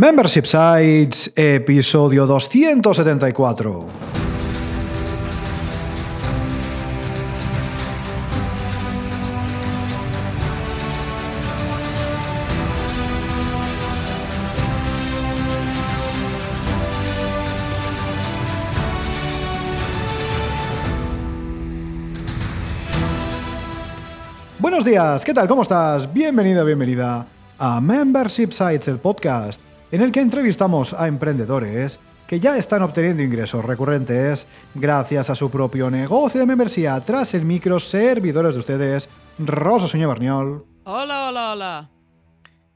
Membership Sites, episodio 274. Buenos días, ¿qué tal? ¿Cómo estás? Bienvenido, bienvenida a Membership Sites, el podcast en el que entrevistamos a emprendedores que ya están obteniendo ingresos recurrentes gracias a su propio negocio de membresía. Tras el micro, servidores de ustedes, Rosa Suñé Barniol. Hola, hola, hola.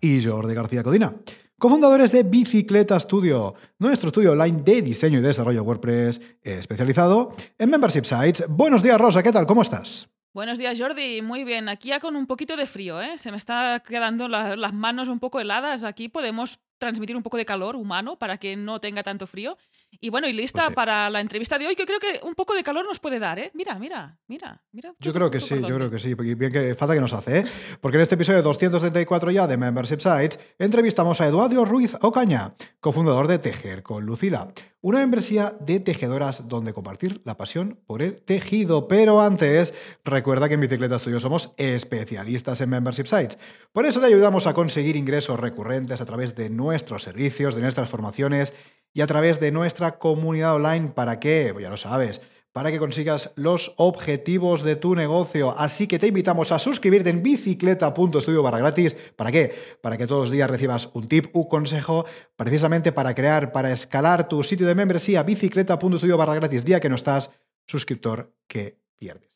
Y Jordi García Codina. Cofundadores de Bicicleta Studio, nuestro estudio online de diseño y desarrollo WordPress especializado en Membership Sites. Buenos días, Rosa, ¿qué tal? ¿Cómo estás? Buenos días, Jordi. Muy bien. Aquí ya con un poquito de frío, ¿eh? Se me está quedando las manos un poco heladas. Aquí podemos transmitir un poco de calor humano para que no tenga tanto frío. Y bueno, y lista Pues para la entrevista de hoy, que creo que un poco de calor nos puede dar, ¿eh? Mira, mira, mira, mira. Yo creo que sí, yo creo que sí. porque Bien que falta que nos hace, ¿eh? Porque en este episodio 234 ya de Membership Sites entrevistamos a Eduardo Ruiz Ocaña, cofundador de Tejer con Lucila, una membresía de tejedoras donde compartir la pasión por el tejido. Pero antes, recuerda que en Bicicleta Studio somos especialistas en Membership Sites. Por eso te ayudamos a conseguir ingresos recurrentes a través de nuestros servicios, de nuestras formaciones y a través de nuestra comunidad online. ¿Para qué? Pues ya lo sabes para que consigas los objetivos de tu negocio. Así que te invitamos a suscribirte en bicicleta.studio barra gratis. ¿Para qué? Para que todos los días recibas un tip, un consejo, precisamente para crear, para escalar tu sitio de membresía, bicicleta.studio barra gratis, día que no estás suscriptor que pierdes.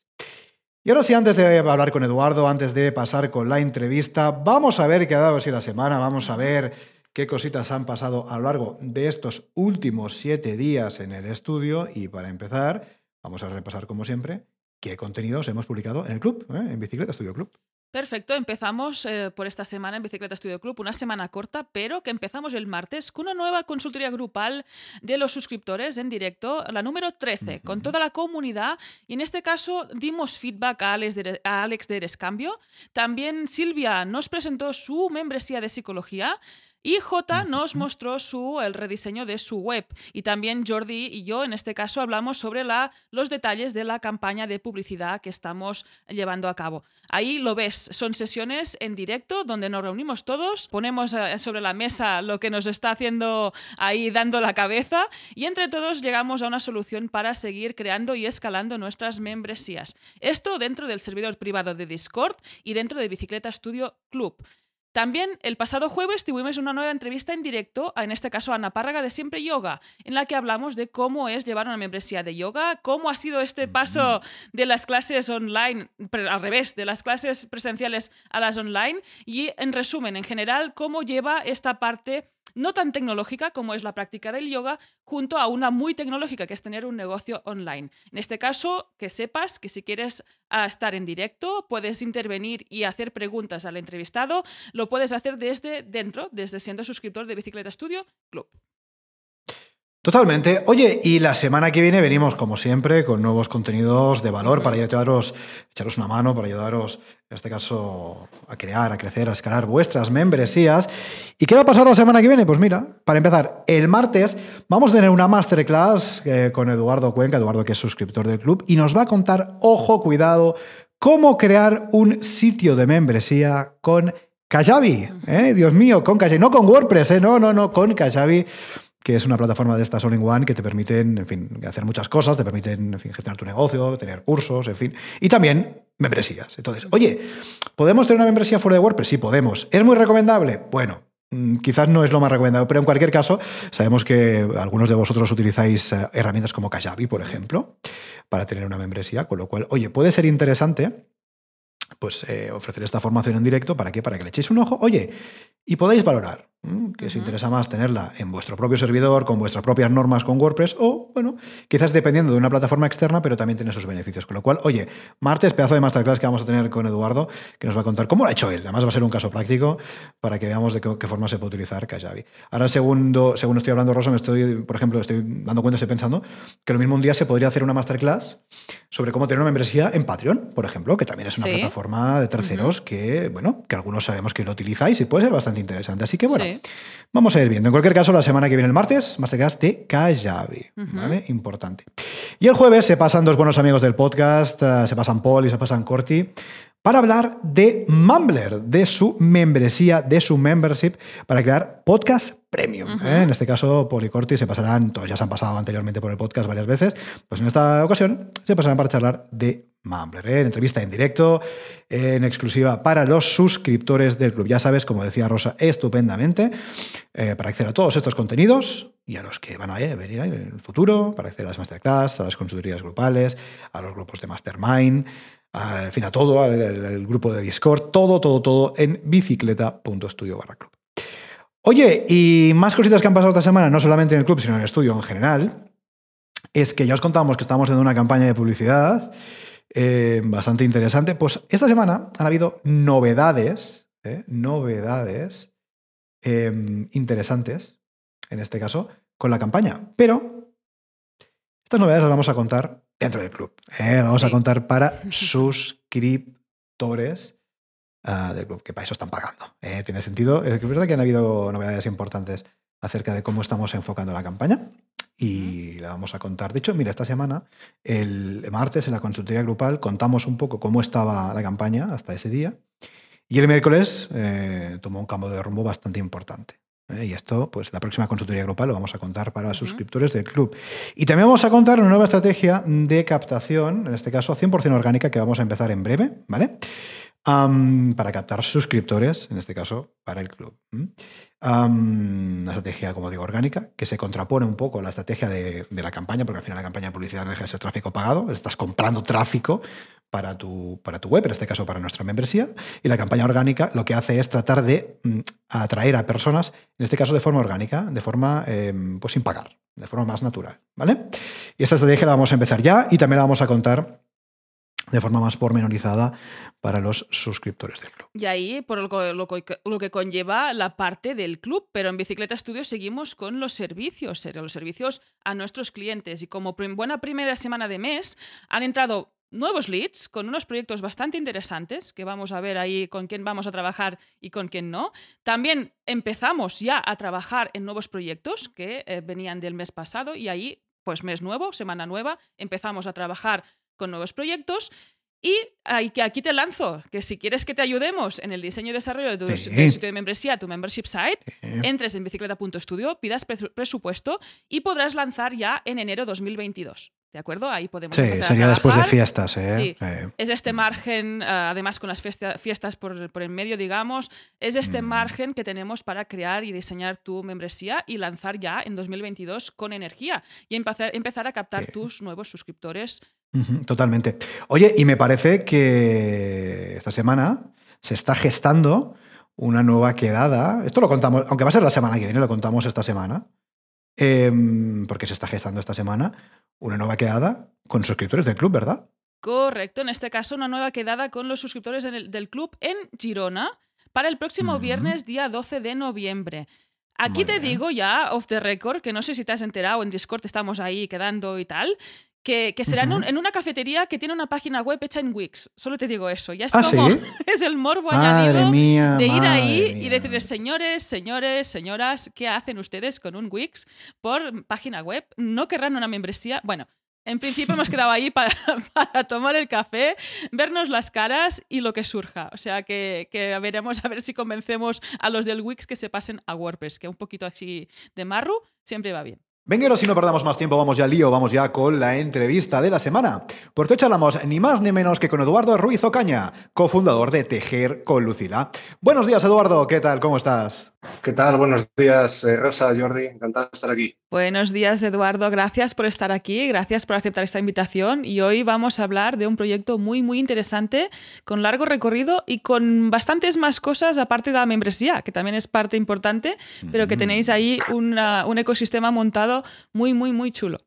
Y ahora sí, antes de hablar con Eduardo, antes de pasar con la entrevista, vamos a ver qué ha dado así la semana, vamos a ver qué cositas han pasado a lo largo de estos últimos siete días en el estudio. Y para empezar, vamos a repasar, como siempre, qué contenidos hemos publicado en el club, ¿eh? en Bicicleta Studio Club. Perfecto, empezamos eh, por esta semana en Bicicleta Studio Club, una semana corta, pero que empezamos el martes con una nueva consultoría grupal de los suscriptores en directo, la número 13, con toda la comunidad. Y en este caso dimos feedback a Alex de, a Alex de Erescambio. También Silvia nos presentó su membresía de psicología. Y J nos mostró su, el rediseño de su web. Y también Jordi y yo, en este caso, hablamos sobre la, los detalles de la campaña de publicidad que estamos llevando a cabo. Ahí lo ves, son sesiones en directo donde nos reunimos todos, ponemos eh, sobre la mesa lo que nos está haciendo ahí dando la cabeza y entre todos llegamos a una solución para seguir creando y escalando nuestras membresías. Esto dentro del servidor privado de Discord y dentro de Bicicleta Studio Club. También el pasado jueves tuvimos una nueva entrevista en directo, en este caso a Ana Párraga de Siempre Yoga, en la que hablamos de cómo es llevar una membresía de yoga, cómo ha sido este paso de las clases online, al revés, de las clases presenciales a las online. Y en resumen, en general, cómo lleva esta parte no tan tecnológica como es la práctica del yoga, junto a una muy tecnológica, que es tener un negocio online. En este caso, que sepas que si quieres ah, estar en directo, puedes intervenir y hacer preguntas al entrevistado, lo puedes hacer desde dentro, desde siendo suscriptor de Bicicleta Studio Club. Totalmente. Oye, y la semana que viene venimos, como siempre, con nuevos contenidos de valor para ayudaros, echaros una mano, para ayudaros, en este caso, a crear, a crecer, a escalar vuestras membresías. ¿Y qué va a pasar la semana que viene? Pues mira, para empezar, el martes vamos a tener una masterclass eh, con Eduardo Cuenca, Eduardo que es suscriptor del club, y nos va a contar, ojo, cuidado, cómo crear un sitio de membresía con Kajabi. ¿eh? Dios mío, con Kajabi. No con WordPress, ¿eh? no, no, no, con Kajabi que es una plataforma de estas all-in-one que te permiten, en fin, hacer muchas cosas, te permiten, en fin, gestionar tu negocio, tener cursos, en fin, y también membresías. Entonces, oye, ¿podemos tener una membresía fuera de WordPress? Sí, podemos. ¿Es muy recomendable? Bueno, mm, quizás no es lo más recomendable, pero en cualquier caso, sabemos que algunos de vosotros utilizáis eh, herramientas como Kajabi, por ejemplo, para tener una membresía, con lo cual, oye, puede ser interesante pues eh, ofrecer esta formación en directo, ¿para qué? Para que le echéis un ojo, oye, y podáis valorar. Que os interesa más tenerla en vuestro propio servidor, con vuestras propias normas con WordPress, o, bueno, quizás dependiendo de una plataforma externa, pero también tiene sus beneficios. Con lo cual, oye, martes, pedazo de masterclass que vamos a tener con Eduardo, que nos va a contar cómo lo ha hecho él. Además, va a ser un caso práctico para que veamos de qué, qué forma se puede utilizar Kajabi. Ahora, segundo, según estoy hablando, Rosa, me estoy, por ejemplo, estoy dando cuenta, estoy pensando que lo mismo un día se podría hacer una masterclass sobre cómo tener una membresía en Patreon, por ejemplo, que también es una Sí. plataforma de terceros que, bueno, que algunos sabemos que lo utilizáis y puede ser bastante interesante. Así que, bueno, Sí. Vamos a ir viendo. En cualquier caso, la semana que viene, el martes, Masterclass de Kajabi. Ujú. ¿Vale? Importante. Y el jueves se pasan dos buenos amigos del podcast, eh, se pasan Paul y se pasan Corti, para hablar de Mumbler, de su membresía, de su membership, para crear podcast premium. ¿eh? En este caso, Paul y Corti se pasarán, todos ya se han pasado anteriormente por el podcast varias veces, pues en esta ocasión se pasarán para charlar de Mumbler, ¿eh? en entrevista en directo, en exclusiva para los suscriptores del club. Ya sabes, como decía Rosa, estupendamente, eh, para acceder a todos estos contenidos y a los que van a venir en el futuro, para acceder a las masterclass, a las consultorías grupales, a los grupos de mastermind, a- en fin, a todo, al, grupo de Discord, todo, todo, todo en bicicleta.studio barra club. Oye, y más cositas que han pasado esta semana, no solamente en el club, sino en el estudio en general, es que ya os contábamos que estábamos en una campaña de publicidad eh, bastante interesante. Pues esta semana han habido novedades, ¿eh? novedades eh, interesantes, en este caso, con la campaña. Pero estas novedades las vamos a contar dentro del club. ¿eh? Vamos a contar para suscriptores ah, del club, que para eso están pagando. ¿eh? Tiene sentido. Es verdad que han habido novedades importantes acerca de cómo estamos enfocando la campaña y la vamos a contar. De hecho, mira, esta semana, el martes en la consultoría grupal, contamos un poco cómo estaba la campaña hasta ese día y el miércoles eh, tomó un cambio de rumbo bastante importante. ¿Eh? Y esto, pues la próxima consultoría grupal lo vamos a contar para suscriptores del club. Y también vamos a contar una nueva estrategia de captación, en este caso 100% orgánica, que vamos a empezar en breve, ¿vale? Para captar suscriptores, en este caso, para el club. ¿M? Am, una estrategia, como digo, orgánica, que se contrapone un poco a la estrategia de, la campaña, porque al final la campaña de publicidad deja de ser tráfico pagado, estás comprando tráfico para tu, para tu web, en este caso para nuestra membresía, y la campaña orgánica lo que hace es tratar de mm, atraer a personas, en este caso de forma orgánica, de forma em, pues sin pagar, de forma más natural, ¿vale? Y esta estrategia la vamos a empezar ya y también la vamos a contar de forma más pormenorizada para los suscriptores del club. Y ahí, por lo, lo lo que conlleva la parte del club, pero en Bicicleta Studio seguimos con los servicios, eh, los servicios a nuestros clientes. Y como buena primera semana de mes, han entrado nuevos leads con unos proyectos bastante interesantes, que vamos a ver ahí con quién vamos a trabajar y con quién no. También empezamos ya a trabajar en nuevos proyectos que eh, venían del mes pasado y ahí, pues mes nuevo, semana nueva, empezamos a trabajar con nuevos proyectos. Y que aquí te lanzo, que si quieres que te ayudemos en el diseño y desarrollo de tu Sí. de sitio de membresía, tu membership site, Eh, entres en bicicleta.studio, pidas presu- presupuesto y podrás lanzar ya en enero 2022. ¿De acuerdo? Ahí podemos sí, sería después de fiestas, ¿eh? Sí. Eh, Es este margen, ah, además con las fiesta- fiestas por, por en medio, digamos, es este Mm. margen que tenemos para crear y diseñar tu membresía y lanzar ya en 2022 con energía y empezar, empezar a captar Sí. tus nuevos suscriptores. Totalmente. Oye, y me parece que esta semana se está gestando una nueva quedada. Esto lo contamos, aunque va a ser la semana que viene, lo contamos esta semana. em, porque se está gestando esta semana una nueva quedada con suscriptores del club, ¿verdad? Correcto, en este caso una nueva quedada con los suscriptores el- del club en Girona para el próximo viernes, día 12 de noviembre. Aquí Muy te bien. digo ya, off the record, que no sé si te has enterado, en Discord estamos ahí quedando y tal, que, que será en, un- en una cafetería que tiene una página web hecha en Wix. Solo te digo eso. Ya es ¿Ah, como, sí? es el morbo Madre añadido mía. de ir ahí y decirles, señores, señores, señoras, ¿qué hacen ustedes con un Wix por página web? ¿No querrán una membresía? Bueno, en principio hemos quedado ahí para, para tomar el café, vernos las caras y lo que surja. O sea que, que veremos a ver si convencemos a los del Wix que se pasen a WordPress, que un poquito así de marru siempre va bien. Venga, ahora si no perdamos más tiempo, vamos ya al lío, vamos ya con la entrevista de la semana. Porque hoy charlamos ni más ni menos que con Eduardo Ruiz Ocaña, cofundador de Tejer con Lucila. Buenos días, Eduardo, ¿qué tal? ¿Cómo estás? ¿Qué tal? Buenos días, eh, Rosa, Jordi. Encantado de estar aquí. Buenos días, Eduardo. Gracias por estar aquí, gracias por aceptar esta invitación. Y hoy vamos a hablar de un proyecto muy, muy interesante, con largo recorrido y con bastantes más cosas aparte de la membresía, que también es parte importante, pero que tenéis ahí una- un ecosistema montado muy, muy, muy chulo.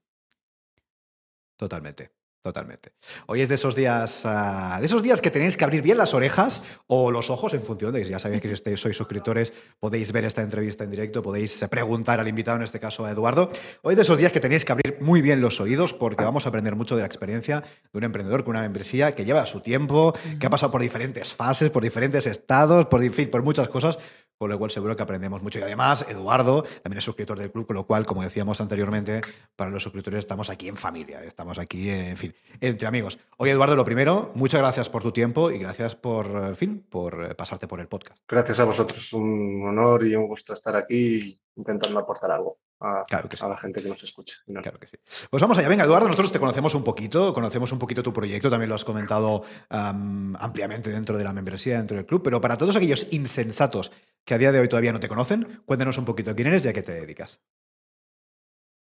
Totalmente, totalmente. Hoy es de esos días, ah, de esos días que tenéis que abrir bien las orejas o los ojos en función de que ya sabéis que si estáis- sois suscriptores, podéis ver esta entrevista en directo, podéis eh, preguntar al invitado, en este caso a Eduardo. Hoy es de esos días que tenéis que abrir muy bien los oídos porque vamos a aprender mucho de la experiencia de un emprendedor con una membresía que lleva su tiempo, que ha pasado por diferentes fases, por diferentes estados, por, en por muchas cosas, con lo cual seguro que aprendemos mucho. Y además, Eduardo también es suscriptor del club, con lo cual, como decíamos anteriormente, para los suscriptores estamos aquí en familia, estamos aquí, en fin, entre amigos. Oye, Eduardo, lo primero, muchas gracias por tu tiempo y gracias por, en fin, por eh, pasarte por el podcast. Gracias a vosotros, un honor y un gusto estar aquí intentando aportar algo a, la gente que nos escucha. Claro que sí. Pues vamos allá. Venga, Eduardo, nosotros te conocemos un poquito, conocemos un poquito tu proyecto, también lo has comentado ampliamente dentro de la membresía, dentro del club, pero para todos aquellos insensatos que a día de hoy todavía no te conocen, cuéntanos un poquito quién eres y a qué te dedicas.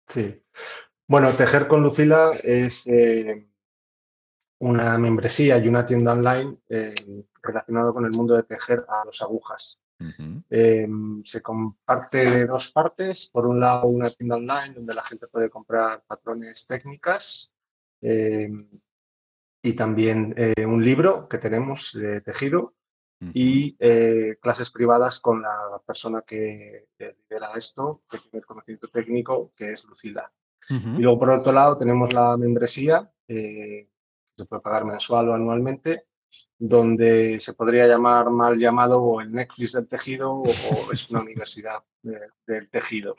Sí. Bueno, Tejer con Lucila es eh, una membresía y una tienda online eh, relacionado con el mundo de tejer a dos agujas. Em, se comparte de dos partes. Por un lado, una tienda online donde la gente puede comprar patrones técnicas em, y también eh, un libro que tenemos de tejido y eh, clases privadas con la persona que lidera esto, que tiene el conocimiento técnico, que es Lucila. Y luego, por otro lado, tenemos la membresía, eh, que se puede pagar mensual o anualmente, donde se podría llamar mal llamado o el Netflix del tejido o, es una universidad del tejido,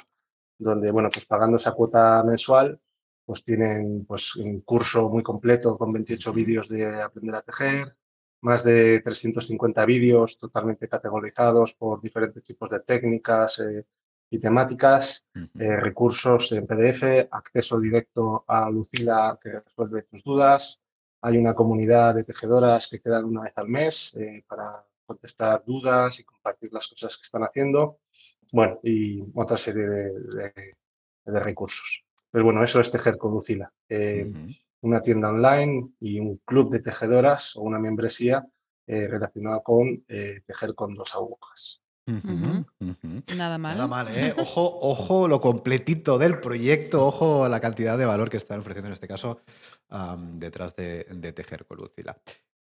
donde, bueno, pues pagando esa cuota mensual, pues tienen pues, un curso muy completo con 28 vídeos de aprender a tejer, más de 350 vídeos totalmente categorizados por diferentes tipos de técnicas eh, y temáticas, eh, recursos en PDF, acceso directo a Lucila que resuelve tus dudas, hay una comunidad de tejedoras que quedan una vez al mes eh, para contestar dudas y compartir las cosas que están haciendo. Bueno, y otra serie de, recursos. Pero bueno, eso es Tejer con Lucila. Eh, una tienda online y un club de tejedoras o una membresía eh, relacionada con tejer con dos agujas. Nada mal. Nada mal, ¿eh? Ojo, ojo lo completito del proyecto, ojo la cantidad de valor que están ofreciendo en este caso detrás de, Tejer con Lucila.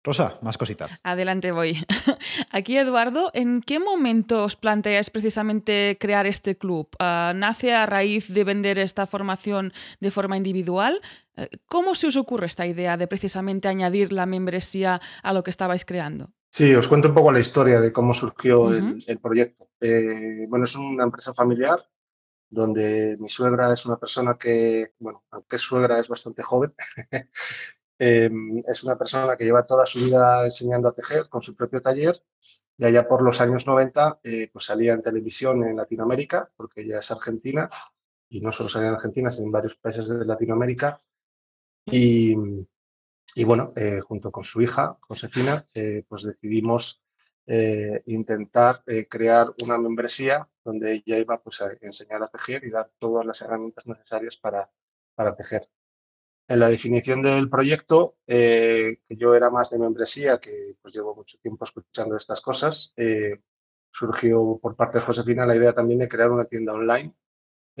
Rosa, más cositas. Adelante voy. Aquí, Eduardo, ¿en qué momento os planteáis precisamente crear este club? Ah, ¿Nace a raíz de vender esta formación de forma individual? Eh, ¿Cómo se os ocurre esta idea de precisamente añadir la membresía a lo que estabais creando? Sí, os cuento un poco la historia de cómo surgió el, proyecto. Eh, bueno, es una empresa familiar donde mi suegra es una persona que, bueno, aunque suegra es bastante joven, em, es una persona que lleva toda su vida enseñando a tejer con su propio taller y allá por los años 90 eh, pues salía en televisión en Latinoamérica, porque ella es argentina y no solo salía en Argentina, sino en varios países de Latinoamérica. Y, y bueno, eh, junto con su hija, Josefina, eh, pues decidimos eh, intentar crear una membresía donde ella iba pues, a enseñar a tejer y dar todas las herramientas necesarias para, para tejer. En la definición del proyecto, que yo era más de membresía, que pues llevo mucho tiempo escuchando estas cosas, surgió por parte de Josefina la idea también de crear una tienda online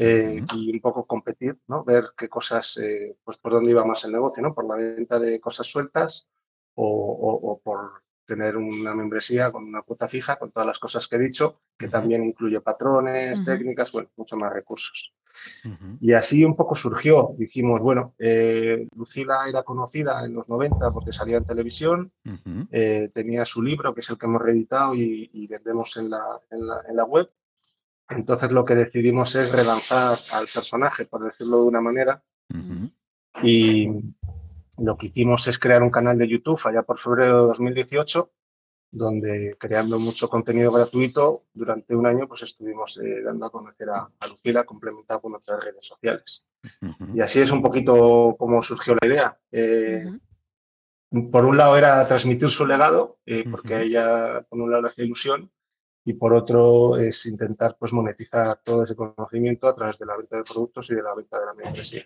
eh, y un poco competir, ¿no? Ver qué cosas, eh, pues por dónde iba más el negocio, ¿no? Por la venta de cosas sueltas o, por tener una membresía con una cuota fija, con todas las cosas que he dicho, que también incluye patrones, técnicas, bueno, mucho más recursos. Y así un poco surgió. Dijimos, bueno, eh, Lucila era conocida en los 90 porque salía en televisión, tenía su libro, que es el que hemos reeditado y, vendemos en la, en la web. Entonces lo que decidimos es relanzar al personaje, por decirlo de una manera, y lo que hicimos es crear un canal de YouTube allá por febrero de 2018, donde creando mucho contenido gratuito, durante un año pues estuvimos eh, dando a conocer a, a Lucila, complementado con otras redes sociales. Y así es un poquito como surgió la idea. Eh, por un lado era transmitir su legado, eh, porque a ella por un lado le hacía ilusión, y por otro es intentar pues, monetizar todo ese conocimiento a través de la venta de productos y de la venta de la membresía.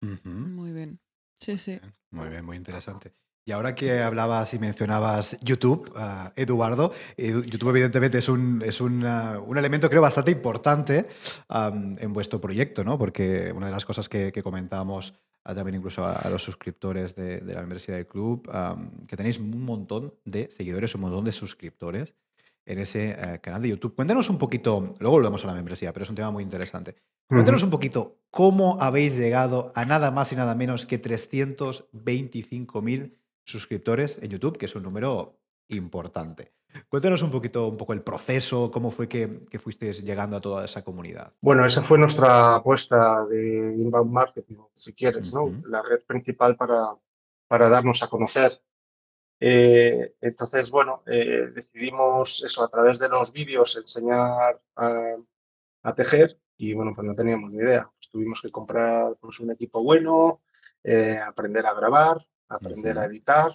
Muy bien. Sí, sí. Muy bien, muy interesante. Y ahora que hablabas y mencionabas YouTube, ah, Eduardo, YouTube evidentemente es, un, es un elemento creo bastante importante en vuestro proyecto, ¿no? Porque una de las cosas que, que comentábamos ah, también incluso a, los suscriptores de, la membresía del club, que tenéis un montón de seguidores, un montón de suscriptores en ese eh, canal de YouTube. Cuéntanos un poquito, luego volvemos a la membresía, pero es un tema muy interesante. Cuéntanos un poquito cómo habéis llegado a nada más y nada menos que 325.000 suscriptores en YouTube, que es un número importante. Cuéntanos un poquito un poco el proceso, cómo fue que, que fuisteis llegando a toda esa comunidad. Bueno, esa fue nuestra apuesta de inbound marketing, si quieres, ¿no? La red principal para, para darnos a conocer. Eh, entonces, bueno, eh, decidimos eso a través de los vídeos enseñar a, a tejer y bueno, pues no teníamos ni idea. Pues tuvimos que comprar pues, un equipo bueno, eh, aprender a grabar, aprender a editar.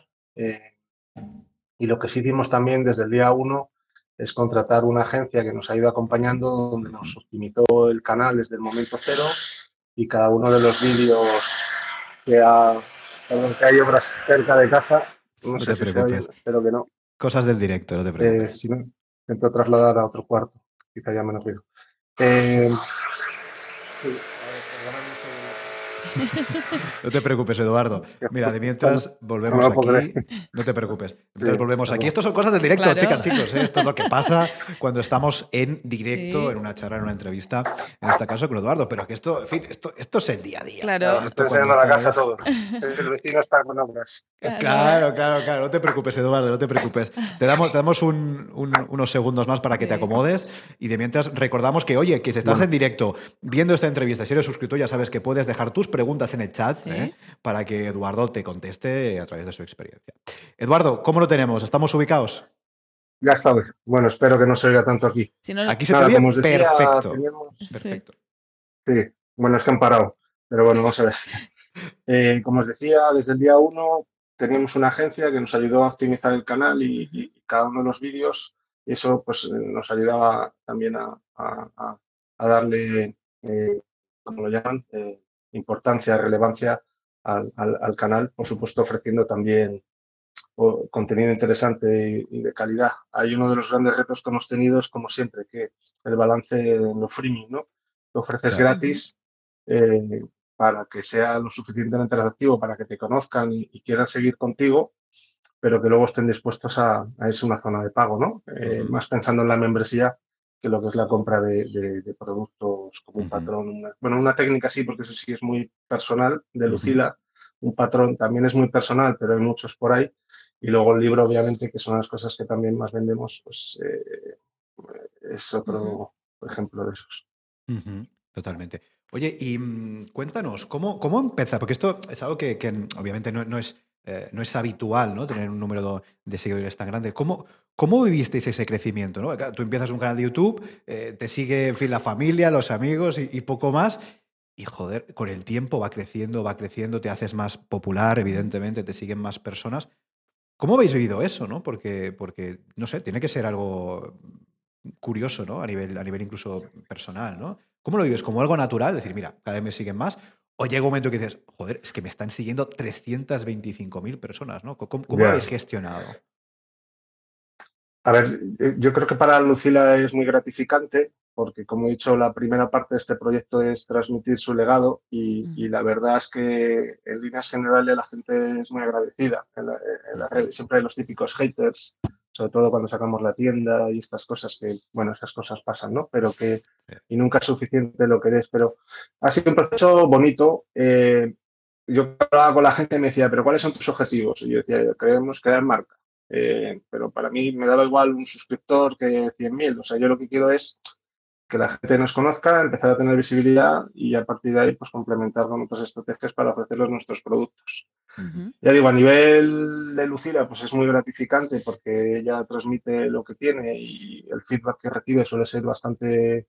y lo que sí hicimos también desde el día uno es contratar una agencia que nos ha ido acompañando, donde nos optimizó el canal desde el momento cero y cada uno de los vídeos que, ha, que hay obras cerca de casa, no, No sé te si se preocupes. espero que no, Cosas del directo, no te eh, preocupes. si no, intento trasladar a otro cuarto, quizá ya menos ruido. Eh, sí, a ver, perdóname un segundo. No te preocupes, Eduardo. Mira, de mientras volvemos aquí. No te preocupes. Sí, volvemos aquí. perdón. Esto son cosas del directo, Claro. chicas, chicos. ¿eh? Esto es lo que pasa cuando estamos en directo, Sí. en una charla, en una entrevista, en este caso con Eduardo. Pero que esto, en fin, esto, esto es el día a día. Claro. Estoy enseñando la casa a todos. El vecino está con obras. Claro, claro, claro. No te preocupes, Eduardo, no te preocupes. Te damos, te damos un- un- unos segundos más para que te acomodes y de mientras recordamos que, oye, que si estás Bueno. en directo viendo esta entrevista, si eres suscrito, ya sabes que puedes dejar tus preguntas en el chat Sí. ¿eh? para que Eduardo te conteste a través de su experiencia. Eduardo, ¿cómo lo tenemos? ¿Estamos ubicados? Ya está. Bueno, espero que no se oiga tanto aquí. Si no, Aquí se Nada, te oye perfecto. teníamos- Perfecto. Sí, bueno, es que han parado, pero bueno, vamos a ver. Eh, como os decía, desde el día uno teníamos una agencia que nos ayudó a optimizar el canal y, cada uno de los vídeos, y eso pues eh, nos ayudaba también a, a- a- a darle, eh, como lo llaman, eh, importancia, relevancia al, al- al canal, por supuesto ofreciendo también o, contenido interesante y, y de calidad. Hay uno de los grandes retos que hemos tenido es, como siempre, que el balance en lo freemium, ¿no? Que ofreces Claro. gratis eh, para que sea lo suficientemente atractivo para que te conozcan y, y quieran seguir contigo, pero que luego estén dispuestos a, a irse a una zona de pago, ¿no? Eh. Más pensando en la membresía que lo que es la compra de, de- de productos como un patrón. una- bueno, una técnica sí, porque eso sí es muy personal, de. Lucila. Un patrón también es muy personal, pero hay muchos por ahí. Y luego el libro, obviamente, que son las cosas que también más vendemos, pues eh, es otro ejemplo de esos. Totalmente. Oye, y mm, cuéntanos, ¿cómo, cómo empieza? Porque esto es algo que, que, obviamente no, no es, eh, no es habitual, ¿no? Tener un número de seguidores tan grande. ¿Cómo, cómo vivisteis ese crecimiento? ¿no? Tú empiezas un canal de YouTube, eh, te sigue en la familia, los amigos y, y poco más. Y joder, con el tiempo va creciendo, va creciendo, te haces más popular, evidentemente, te siguen más personas. ¿Cómo habéis vivido eso, no? Porque, porque, no sé, tiene que ser algo curioso, ¿no? A nivel, a nivel incluso personal, ¿no? ¿Cómo lo vives? ¿Como algo natural? Decir, mira, cada vez me siguen más. O llega un momento que dices, joder, es que me están siguiendo 325.000 personas, ¿no? ¿Cómo, cómo lo habéis gestionado? A ver, eh, yo creo que para Lucila es muy gratificante porque, como he dicho, la primera parte de este proyecto es transmitir su legado y, y la verdad es que en líneas generales la gente es muy agradecida. En la, en la red siempre hay los típicos haters, sobre todo cuando sacamos la tienda y estas cosas que, bueno, esas cosas pasan, ¿no? Pero que, y nunca es suficiente lo que des, pero ha sido un proceso bonito. Eh, yo hablaba con la gente y me decía, pero ¿cuáles son tus objetivos? Y yo decía, queremos crear marca. Eh, pero para mí me daba igual un suscriptor que 100.000. O sea, yo lo que quiero es que la gente nos conozca, empezar a tener visibilidad y a partir de ahí pues complementar con otras estrategias para ofrecerles nuestros productos. Uh -huh. Ya digo, a nivel de Lucila pues es muy gratificante porque ella transmite lo que tiene y el feedback que recibe suele ser bastante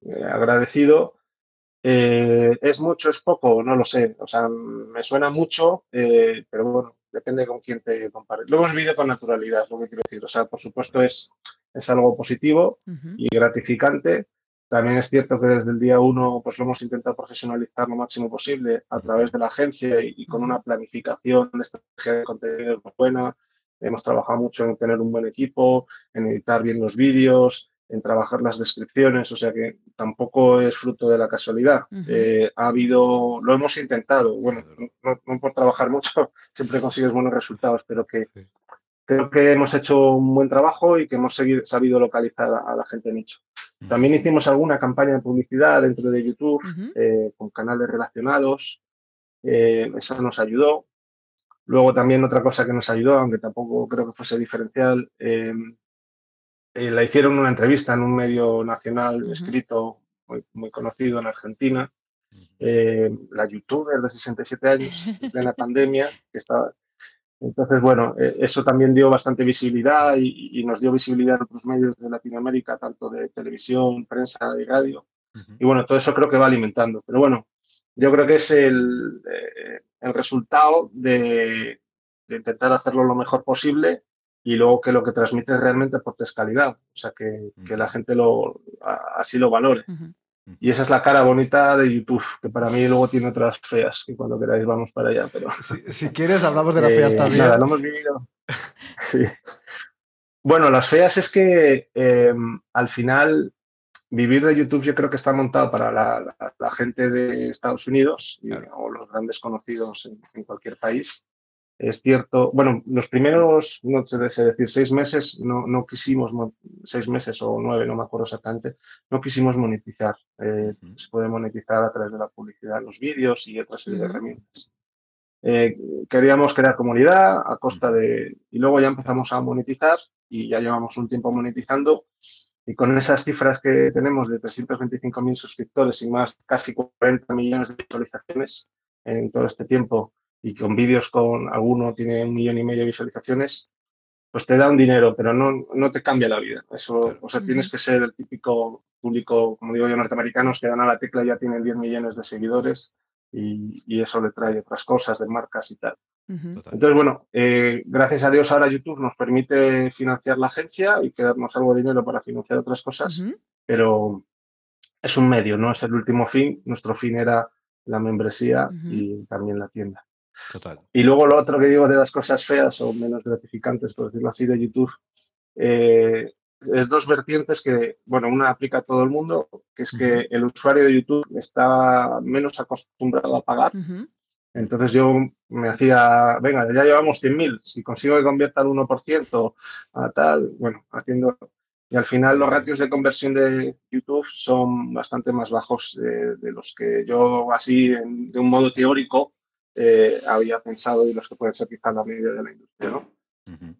eh, agradecido. Eh, ¿Es mucho, es poco? No lo sé. O sea, me suena mucho, eh, pero bueno, depende con quién te compare. Lo hemos vivido con naturalidad, lo que quiero decir. O sea, por supuesto es, es algo positivo Uh -huh. y gratificante. También es cierto que desde el día uno pues lo hemos intentado profesionalizar lo máximo posible a través de la agencia y, y con una planificación de estrategia de contenido muy buena. Hemos trabajado mucho en tener un buen equipo, en editar bien los vídeos, en trabajar las descripciones, o sea que tampoco es fruto de la casualidad. Ujú. Eh, ha habido, lo hemos intentado, bueno, no, no por trabajar mucho, siempre consigues buenos resultados, pero que. Creo que hemos hecho un buen trabajo y que hemos seguido- sabido localizar a, a la gente nicho. También hicimos alguna campaña de publicidad dentro de YouTube, eh, con canales relacionados, eh, eso nos ayudó. Luego también otra cosa que nos ayudó, aunque tampoco creo que fuese diferencial, eh, eh, la hicieron una entrevista en un medio nacional escrito muy, muy, conocido en Argentina. La youtuber de 67 años, en plena pandemia, que estaba. Entonces, bueno, eh, eso también dio bastante visibilidad y, nos dio visibilidad en otros medios de Latinoamérica, tanto de televisión, prensa y radio. Y bueno, todo eso creo que va alimentando. Pero bueno, yo creo que es el, el resultado de, de intentar hacerlo lo mejor posible y luego que lo que transmite realmente aportes calidad, o sea, que, que la gente lo, así lo valore. Y esa es la cara bonita de YouTube, que para mí luego tiene otras feas, que cuando queráis vamos para allá. Pero... Si, quieres, hablamos de las feas eh, también. Nada, lo hemos vivido. Sí. Bueno, las feas es que em, al final vivir de YouTube yo creo que está montado para la, la, gente de Estados Unidos o los grandes conocidos en, en cualquier país es cierto, bueno, los primeros, no sé decir, seis meses, no, no quisimos, seis meses o nueve, no me acuerdo exactamente, no quisimos monetizar. Eh, se puede monetizar a través de la publicidad los vídeos y otras serie de herramientas. Eh, queríamos crear comunidad a costa de... Y luego ya empezamos a monetizar y ya llevamos un tiempo monetizando y con esas cifras que tenemos de 325.000 suscriptores y más casi 40 millones de visualizaciones en todo este tiempo, y con vídeos con alguno tiene un millón y medio de visualizaciones, pues te da un dinero, pero no, no te cambia la vida. Eso, o sea, tienes que ser el típico público, como digo yo, norteamericanos que dan a la tecla y ya tienen 10 millones de seguidores y, y, eso le trae otras cosas de marcas y tal. Entonces, bueno, eh, gracias a Dios ahora YouTube nos permite financiar la agencia y quedarnos algo de dinero para financiar otras cosas, pero es un medio, no es el último fin. Nuestro fin era la membresía y también la tienda. Y luego lo otro que digo de las cosas feas o menos gratificantes, por decirlo así, de YouTube, eh, es dos vertientes que, bueno, una aplica a todo el mundo, que es que el usuario de YouTube está menos acostumbrado a pagar. Entonces yo me hacía, venga, ya llevamos 100.000, si consigo que convierta al 1% a tal, bueno, haciendo... Y al final los ratios de conversión de YouTube son bastante más bajos de los que yo así, de un modo teórico, eh, había pensado y los que pueden ser quizás la media de la industria. ¿no?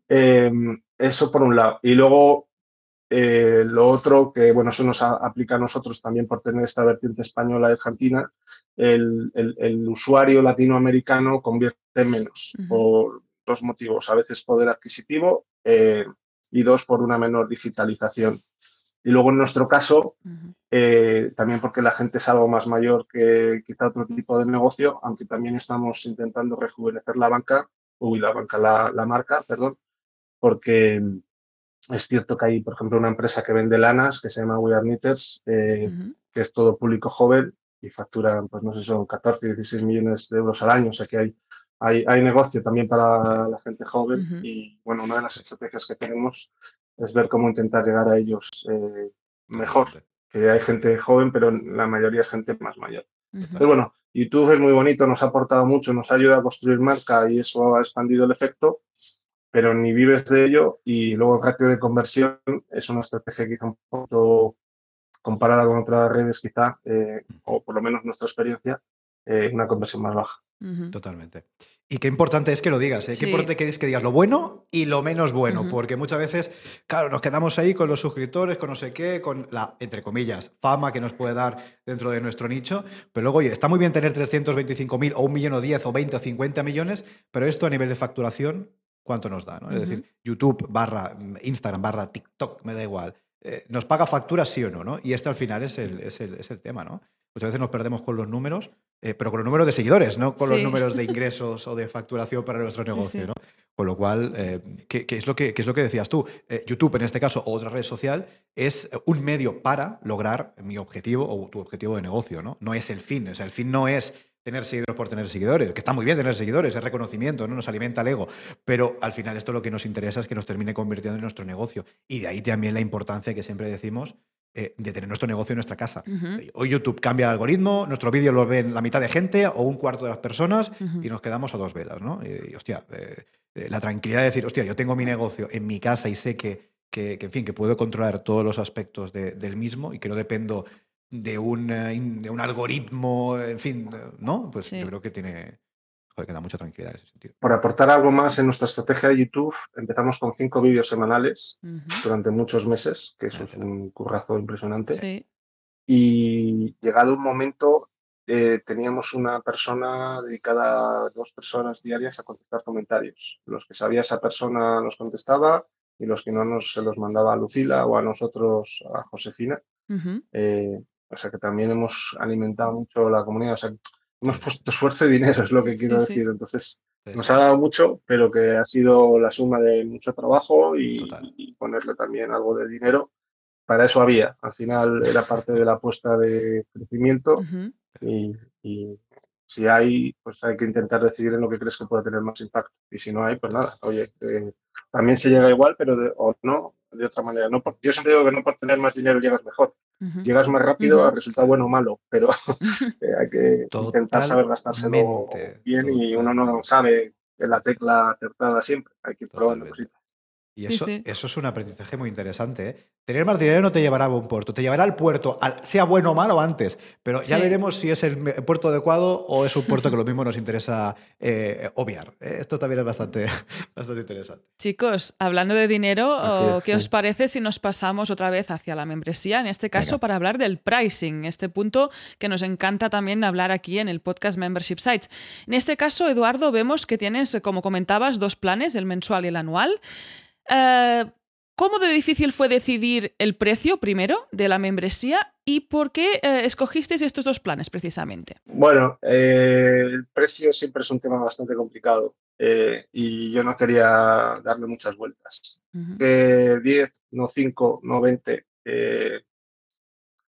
Em, eso por un lado. Y luego eh, lo otro, que bueno, eso nos aplica a nosotros también por tener esta vertiente española y argentina, el, el, usuario latinoamericano convierte menos por dos motivos. A veces poder adquisitivo eh, y dos por una menor digitalización. Y luego en nuestro caso, eh, también porque la gente es algo más mayor que quizá otro tipo de negocio, aunque también estamos intentando rejuvenecer la banca, uy, la banca, la, marca, perdón, porque es cierto que hay, por ejemplo, una empresa que vende lanas que se llama We Are Knitters, eh, que es todo público joven y facturan, pues no sé, son 14, 16 millones de euros al año, o sea que hay, hay, hay negocio también para la gente joven y bueno, una de las estrategias que tenemos es ver cómo intentar llegar a ellos eh, mejor. Que hay gente joven, pero la mayoría es gente más mayor. Pero bueno, YouTube es muy bonito, nos ha aportado mucho, nos ha ayudado a construir marca y eso ha expandido el efecto, pero ni vives de ello y luego el ratio de conversión es una estrategia quizá un poco comparada con otras redes quizá, eh, o por lo menos nuestra experiencia, eh, una conversión más baja. Totalmente. Y qué importante es que lo digas, ¿eh? qué importante que, es que digas lo bueno y lo menos bueno, porque muchas veces, claro, nos quedamos ahí con los suscriptores, con no sé qué, con la, entre comillas, fama que nos puede dar dentro de nuestro nicho, pero luego, oye, está muy bien tener 325.000 o un millón o 10 o 20 o 50 millones, pero esto a nivel de facturación, ¿cuánto nos da? ¿no? Es decir, YouTube barra Instagram barra TikTok, me da igual. Eh, ¿Nos paga facturas sí o no? ¿no? Y este al final es el, es el, es el tema, ¿no? Muchas veces nos perdemos con los números, eh, pero con los números de seguidores, no con los números de ingresos o de facturación para nuestro negocio. ¿no? Con lo cual, eh, ¿qué, es lo que, es lo que decías tú? Eh, YouTube, en este caso, o otra red social, es un medio para lograr mi objetivo o tu objetivo de negocio. No, no es el fin. O sea, el fin no es tener seguidores por tener seguidores, que está muy bien tener seguidores, es reconocimiento, ¿no? nos alimenta el ego, pero al final esto lo que nos interesa es que nos termine convirtiendo en nuestro negocio. Y de ahí también la importancia que siempre decimos eh, de tener nuestro negocio en nuestra casa. Eh, hoy YouTube cambia el algoritmo, nuestro vídeo lo ven la mitad de gente o un cuarto de las personas y nos quedamos a dos velas, ¿no? Y, hostia, eh, la tranquilidad de decir, hostia, yo tengo mi negocio en mi casa y sé que, que, en fin, que puedo controlar todos los aspectos del mismo y que no dependo de un, de un algoritmo, en fin, ¿no? Pues yo creo que tiene, Joder, que da mucha tranquilidad en ese sentido. Por aportar algo más en nuestra estrategia de YouTube, empezamos con cinco vídeos semanales durante muchos meses, que eso es un currazo impresionante. Sí. Y llegado un momento, eh, teníamos una persona dedicada, dos personas diarias a contestar comentarios. Los que sabía esa persona los contestaba y los que no nos se los mandaba a Lucila o a nosotros, a Josefina. Eh, o sea que también hemos alimentado mucho la comunidad. O sea, hemos puesto esfuerzo y dinero, es lo que quiero decir. Entonces, nos ha dado mucho, pero que ha sido la suma de mucho trabajo y, ponerle también algo de dinero. Para eso había. Al final era parte de la apuesta de crecimiento y, si hay, pues hay que intentar decidir en lo que crees que puede tener más impacto. Y si no hay, pues nada, oye, eh, también se llega igual, pero o no, de otra manera. No yo siempre digo que no por tener más dinero llegas mejor. Llegas más rápido, resulta bueno o malo, pero eh, hay que intentar saber gastárselo bien y uno no sabe la tecla acertada siempre. Hay que ir probando cositas. Y eso, eso es un aprendizaje muy interesante. ¿eh? Tener más dinero no te llevará a buen puerto, te llevará al puerto, sea bueno o malo antes. Pero ya veremos si es el puerto adecuado o es un puerto que lo mismo nos interesa eh, obviar. ¿eh? Esto también es bastante, bastante interesante. Chicos, hablando de dinero, ¿qué os parece si nos pasamos otra vez hacia la membresía? En este caso, para hablar del pricing, este punto que nos encanta también hablar aquí en el podcast Membership Sites. En este caso, Eduardo, vemos que tienes, como comentabas, dos planes, el mensual y el anual. Eh, ¿Cómo de difícil fue decidir el precio primero de la membresía y por qué eh, escogisteis estos dos planes precisamente? Bueno, eh, el precio siempre es un tema bastante complicado y yo no quería darle muchas vueltas. Que 10, no 5, no 20.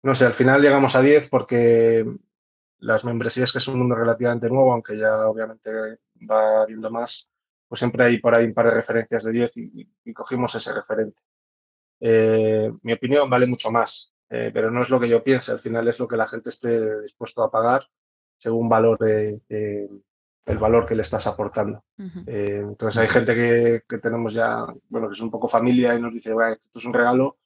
no sé, al final llegamos a 10 porque las membresías, que es un mundo relativamente nuevo, aunque ya obviamente va habiendo más, pues siempre hay por ahí un par de referencias de 10 y, cogimos ese referente. Eh, mi opinión vale mucho más, eh, pero no es lo que yo piense, al final es lo que la gente esté dispuesto a pagar según valor el valor que le estás aportando. Eh, entonces hay gente que, tenemos ya, bueno, que es un poco familia y nos dice, bueno, esto es un regalo,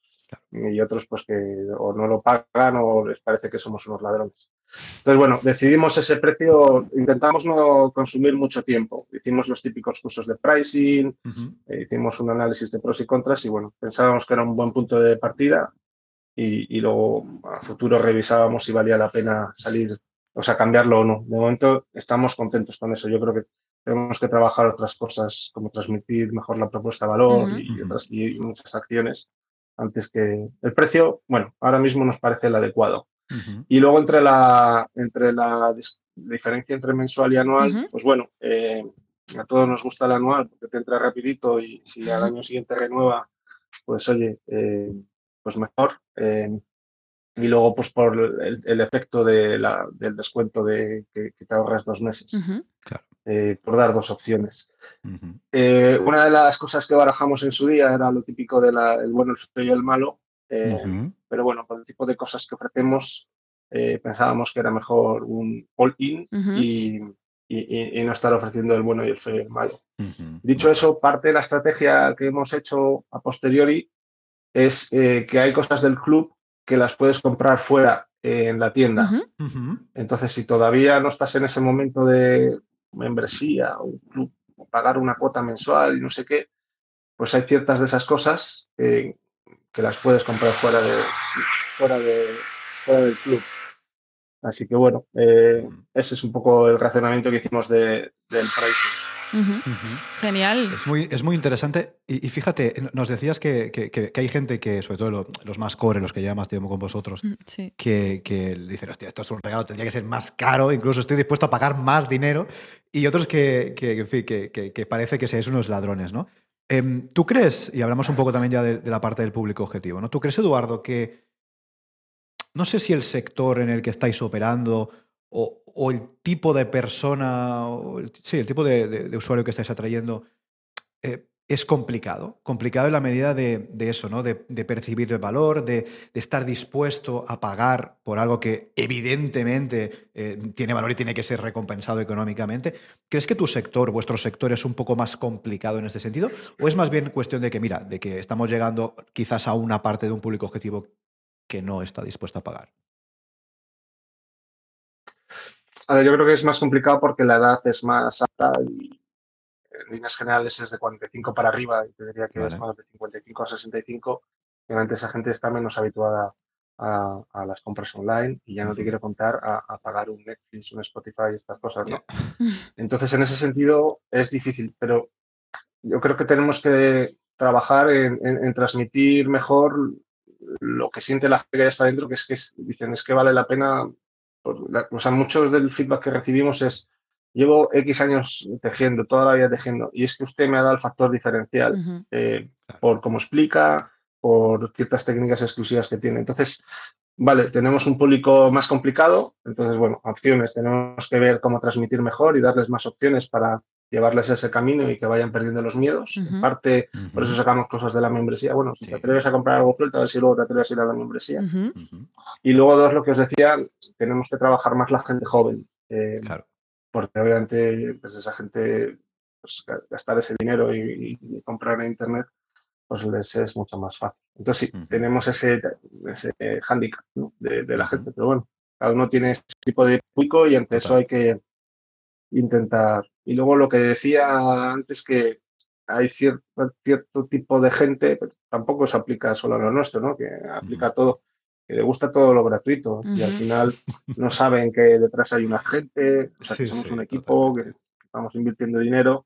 y otros pues que o no lo pagan o les parece que somos unos ladrones. Entonces, bueno, decidimos ese precio, intentamos no consumir mucho tiempo. Hicimos los típicos cursos de pricing, eh, hicimos un análisis de pros y contras y, bueno, pensábamos que era un buen punto de partida y, luego a futuro revisábamos si valía la pena salir, o sea, cambiarlo o no. De momento estamos contentos con eso. Yo creo que tenemos que trabajar otras cosas como transmitir mejor la propuesta de valor y, otras, y muchas acciones antes que el precio, bueno, ahora mismo nos parece el adecuado. Y luego entre la, entre la diferencia entre mensual y anual, pues bueno, eh, a todos nos gusta el anual porque te entra rapidito y si al año siguiente renueva, pues oye, eh, pues mejor. Eh, y luego, pues por el, efecto de la, del descuento de que, te ahorras dos meses, por dar dos opciones. una de las cosas que barajamos en su día era lo típico del bueno, el feo y el malo, eh, pero bueno, por el tipo de cosas que ofrecemos, eh, pensábamos que era mejor un all-in y, no estar ofreciendo el bueno y el feo y el malo. Dicho eso, parte de la estrategia que hemos hecho a posteriori es eh, que hay cosas del club que las puedes comprar fuera en la tienda. Entonces, si todavía no estás en ese momento de membresía o club, o pagar una cuota mensual y no sé qué, pues hay ciertas de esas cosas que las puedes comprar fuera, de, fuera, de, fuera del club. Así que bueno, eh, ese es un poco el razonamiento que hicimos de, del pricing. Genial. Es muy, es muy interesante. Y, fíjate, nos decías que, que, hay gente que, sobre todo los más core, los que llevan más tiempo con vosotros, mm, que, que dicen, hostia, esto es un regalo, tendría que ser más caro, incluso estoy dispuesto a pagar más dinero. Y otros que, que, que parece que seáis unos ladrones, ¿no? Em, ¿Tú crees, y hablamos un poco también ya de, la parte del público objetivo, ¿no? ¿Tú crees, Eduardo, que no sé si el sector en el que estáis operando o, el tipo de persona, sí, el tipo de, usuario que estáis atrayendo, eh, es complicado. Complicado en la medida de, eso, ¿no? De, percibir el valor, de, estar dispuesto a pagar por algo que evidentemente eh, tiene valor y tiene que ser recompensado económicamente. ¿Crees que tu sector, vuestro sector, es un poco más complicado en este sentido? ¿O es más bien cuestión de que, mira, de que estamos llegando quizás a una parte de un público objetivo que no está dispuesto a pagar? A ver, yo creo que es más complicado porque la edad es más alta y en líneas generales es de 45 para arriba y te diría que es más de 55 a 65. Obviamente esa gente está menos habituada a, las compras online y ya no te quiero contar a, pagar un Netflix, un Spotify, estas cosas, ¿no? Entonces, en ese sentido es difícil, pero yo creo que tenemos que trabajar en, transmitir mejor lo que siente la gente que está dentro, que es que dicen, es que vale la pena. o sea, muchos del feedback que recibimos es, llevo X años tejiendo, toda la vida tejiendo, y es que usted me ha dado el factor diferencial eh, por cómo explica, por ciertas técnicas exclusivas que tiene. Entonces, vale, tenemos un público más complicado, entonces, bueno, opciones, tenemos que ver cómo transmitir mejor y darles más opciones para llevarles ese camino y que vayan perdiendo los miedos. En parte, por eso sacamos cosas de la membresía. Bueno, si te atreves a comprar algo suelto, a ver si luego te atreves a ir a la membresía. Y luego, dos, lo que os decía, tenemos que trabajar más la gente joven. Eh, claro. Porque obviamente, pues esa gente, pues, gastar ese dinero y, y comprar en Internet, pues les es mucho más fácil. Entonces sí, tenemos ese, ese handicap de, la gente, pero bueno, cada uno tiene ese tipo de público y ante eso hay que intentar. Y luego lo que decía antes que hay cierto, cierto tipo de gente, pero tampoco se aplica solo a lo nuestro, ¿no? que aplica todo, que le gusta todo lo gratuito y al final no saben que detrás hay una gente, o sea, que somos un equipo, que estamos invirtiendo dinero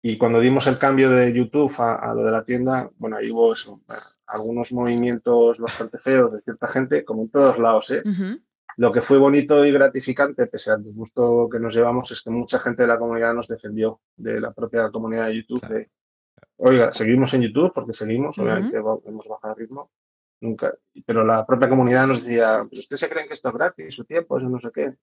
y cuando dimos el cambio de YouTube a, lo de la tienda, bueno, ahí hubo eso, algunos movimientos bastante feos de cierta gente, como en todos lados. ¿eh? Lo que fue bonito y gratificante, pese al disgusto que nos llevamos, es que mucha gente de la comunidad nos defendió, de la propia comunidad de YouTube. De, Oiga, seguimos en YouTube porque seguimos, obviamente hemos bajado el ritmo. Nunca, pero la propia comunidad nos decía, ¿ustedes se creen que esto es gratis? Su tiempo, eso no sé qué.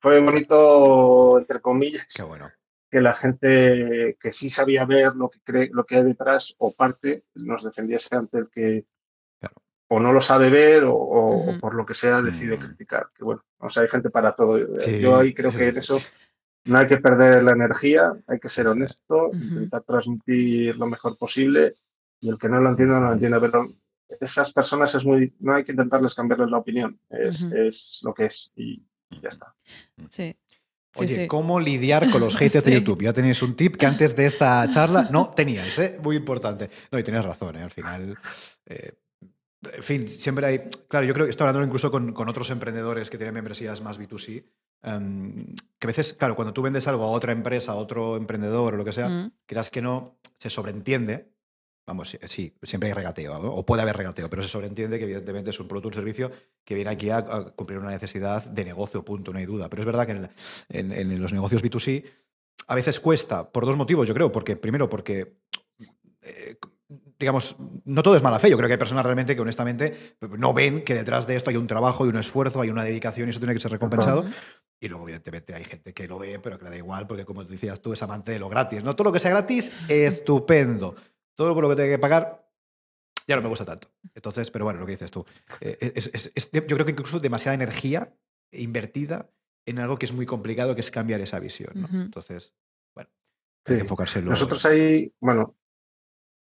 fue bonito, entre comillas. Qué bueno que la gente que sí sabía ver lo que, cree, lo que hay detrás o parte nos defendiese ante el que o no lo sabe ver o, por lo que sea decide mm. criticar. Que bueno, o sea, hay gente para todo. Yo ahí creo que en eso no hay que perder la energía, hay que ser honesto, intentar transmitir lo mejor posible y el que no lo entienda no lo entienda, pero esas personas es muy, no hay que intentarles cambiarles la opinión, es, es lo que es y, y ya está. Sí. Oye, ¿cómo lidiar con los haters de YouTube? Ya tenéis un tip que antes de esta charla no teníais, ¿eh? Muy importante. No, y tenías razón, ¿eh? Al final. Eh, en fin, siempre hay. Claro, yo creo que estoy hablando incluso con, otros emprendedores que tienen membresías más B2C. Em, que a veces, claro, cuando tú vendes algo a otra empresa, a otro emprendedor o lo que sea, mm. creas que no, se sobreentiende Vamos, sí, siempre hay regateo, o puede haber regateo, pero se sobreentiende que evidentemente es un producto o un servicio que viene aquí a, cumplir una necesidad de negocio, punto, no hay duda. Pero es verdad que en, los negocios B2C a veces cuesta, por dos motivos, yo creo, porque primero porque... Eh, digamos, no todo es mala fe. Yo creo que hay personas realmente que honestamente no ven que detrás de esto hay un trabajo, y un esfuerzo, hay una dedicación y eso tiene que ser recompensado. Y luego, evidentemente, hay gente que lo ve, pero que le da igual, porque como decías tú, es amante de lo gratis. No todo lo que sea gratis, estupendo todo por lo que tengo que pagar ya no me gusta tanto. Entonces, pero bueno, lo que dices tú. Eh, es, yo creo que incluso demasiada energía invertida en algo que es muy complicado, que es cambiar esa visión. Entonces, bueno, hay que enfocarse en Nosotros ahí, bueno,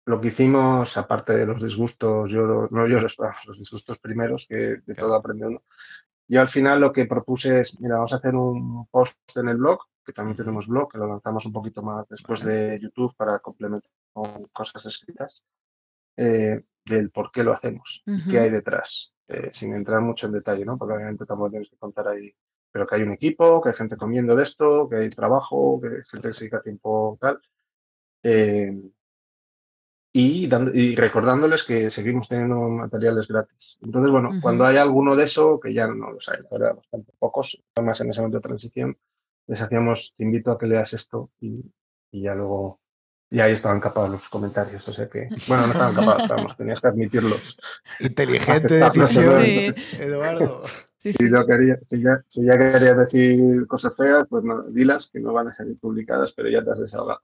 lo que hicimos, aparte de los disgustos, yo no yo los, los disgustos primeros, que de todo aprende uno. Yo al final lo que propuse es, mira, vamos a hacer un post en el blog que también tenemos blog, que lo lanzamos un poquito más después de YouTube para complementar con cosas escritas, eh, del por qué lo hacemos, qué hay detrás, eh, sin entrar mucho en detalle, ¿no? Porque obviamente tampoco tienes que contar ahí, pero que hay un equipo, que hay gente comiendo de esto, que hay trabajo, que hay gente que se dedica tiempo tal. Eh, y, y, recordándoles que seguimos teniendo materiales gratis. Entonces, bueno, cuando hay alguno de eso, que ya no los hay, ahora bastante pocos, más en ese momento de transición, les hacíamos, te invito a que leas esto y, ya luego, y ahí estaban capados los comentarios, o sea que, bueno, no estaban capados, vamos, tenías que admitirlos. Inteligente decisión, Eduardo. si, quería, si, ya, si, ya, querías decir cosas feas, pues no, dilas, que no van a ser publicadas, pero ya te has desahogado.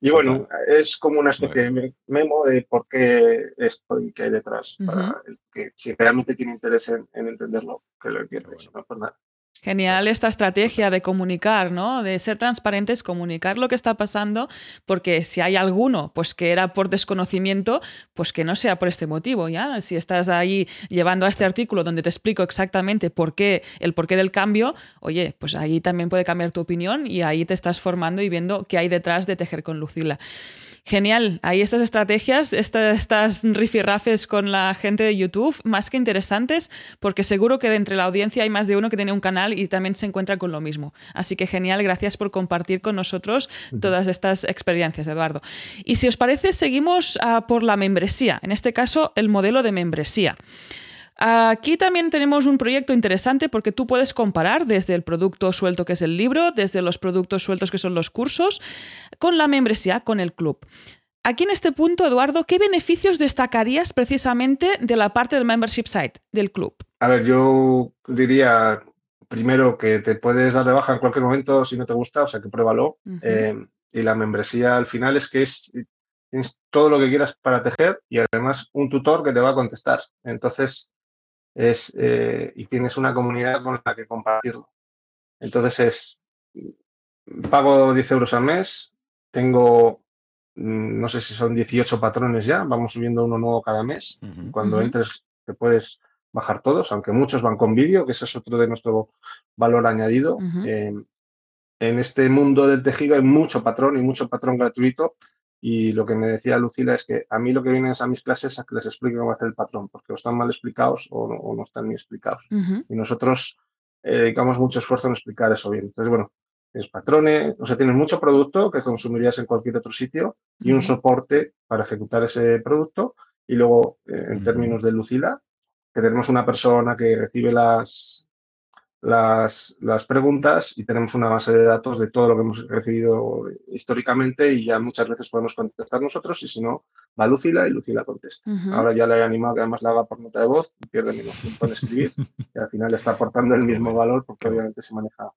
y bueno, es como una especie de memo de por qué esto y qué hay detrás, para el que si realmente tiene interés en, entenderlo, que lo entiendas, no por nada. Genial esta estrategia de comunicar, ¿no? De ser transparentes, comunicar lo que está pasando, porque si hay alguno, pues que era por desconocimiento, pues que no sea por este motivo, ¿ya? Si estás ahí llevando a este artículo donde te explico exactamente por qué, el porqué del cambio, oye, pues ahí también puede cambiar tu opinión y ahí te estás formando y viendo qué hay detrás de tejer con Lucila. Genial. Ahí estas estrategias, estas rifirrafes con la gente de YouTube, más que interesantes, porque seguro que de entre la audiencia hay más de uno que tiene un canal y también se encuentra con lo mismo. Así que genial, gracias por compartir con nosotros todas estas experiencias, Eduardo. Y si os parece, seguimos por la membresía, en este caso el modelo de membresía. Aquí también tenemos un proyecto interesante porque tú puedes comparar desde el producto suelto que es el libro, desde los productos sueltos que son los cursos, con la membresía, con el club. Aquí en este punto, Eduardo, ¿qué beneficios destacarías precisamente de la parte del membership site del club? A ver, yo diría primero que te puedes dar de baja en cualquier momento si no te gusta, o sea que pruébalo. Eh, y la membresía al final es que es, es todo lo que quieras para tejer y además un tutor que te va a contestar. Entonces, es, eh, y tienes una comunidad con la que compartirlo. Entonces es, pago 10 euros al mes, tengo, mm, no sé si son 18 patrones ya, vamos subiendo uno nuevo cada mes. Cuando entres te puedes bajar todos, aunque muchos van con vídeo, que ese es otro de nuestro valor añadido. Em, en este mundo del tejido hay mucho patrón y mucho patrón gratuito y lo que me decía Lucila es que a mí lo que vienen a mis clases es a que les explique cómo hacer el patrón, porque o están mal explicados o no, están ni explicados. Y nosotros eh, dedicamos mucho esfuerzo en explicar eso bien. Entonces, bueno, es patrones, o sea, tienes mucho producto que consumirías en cualquier otro sitio y un soporte para ejecutar ese producto. Y luego, eh, en términos de Lucila, que tenemos una persona que recibe las, las, las, preguntas y tenemos una base de datos de todo lo que hemos recibido históricamente y ya muchas veces podemos contestar nosotros y si no, va Lucila y Lucila contesta. Ahora ya le he animado que además la haga por nota de voz y pierde menos tiempo en escribir y al final está aportando el mismo valor porque obviamente se maneja.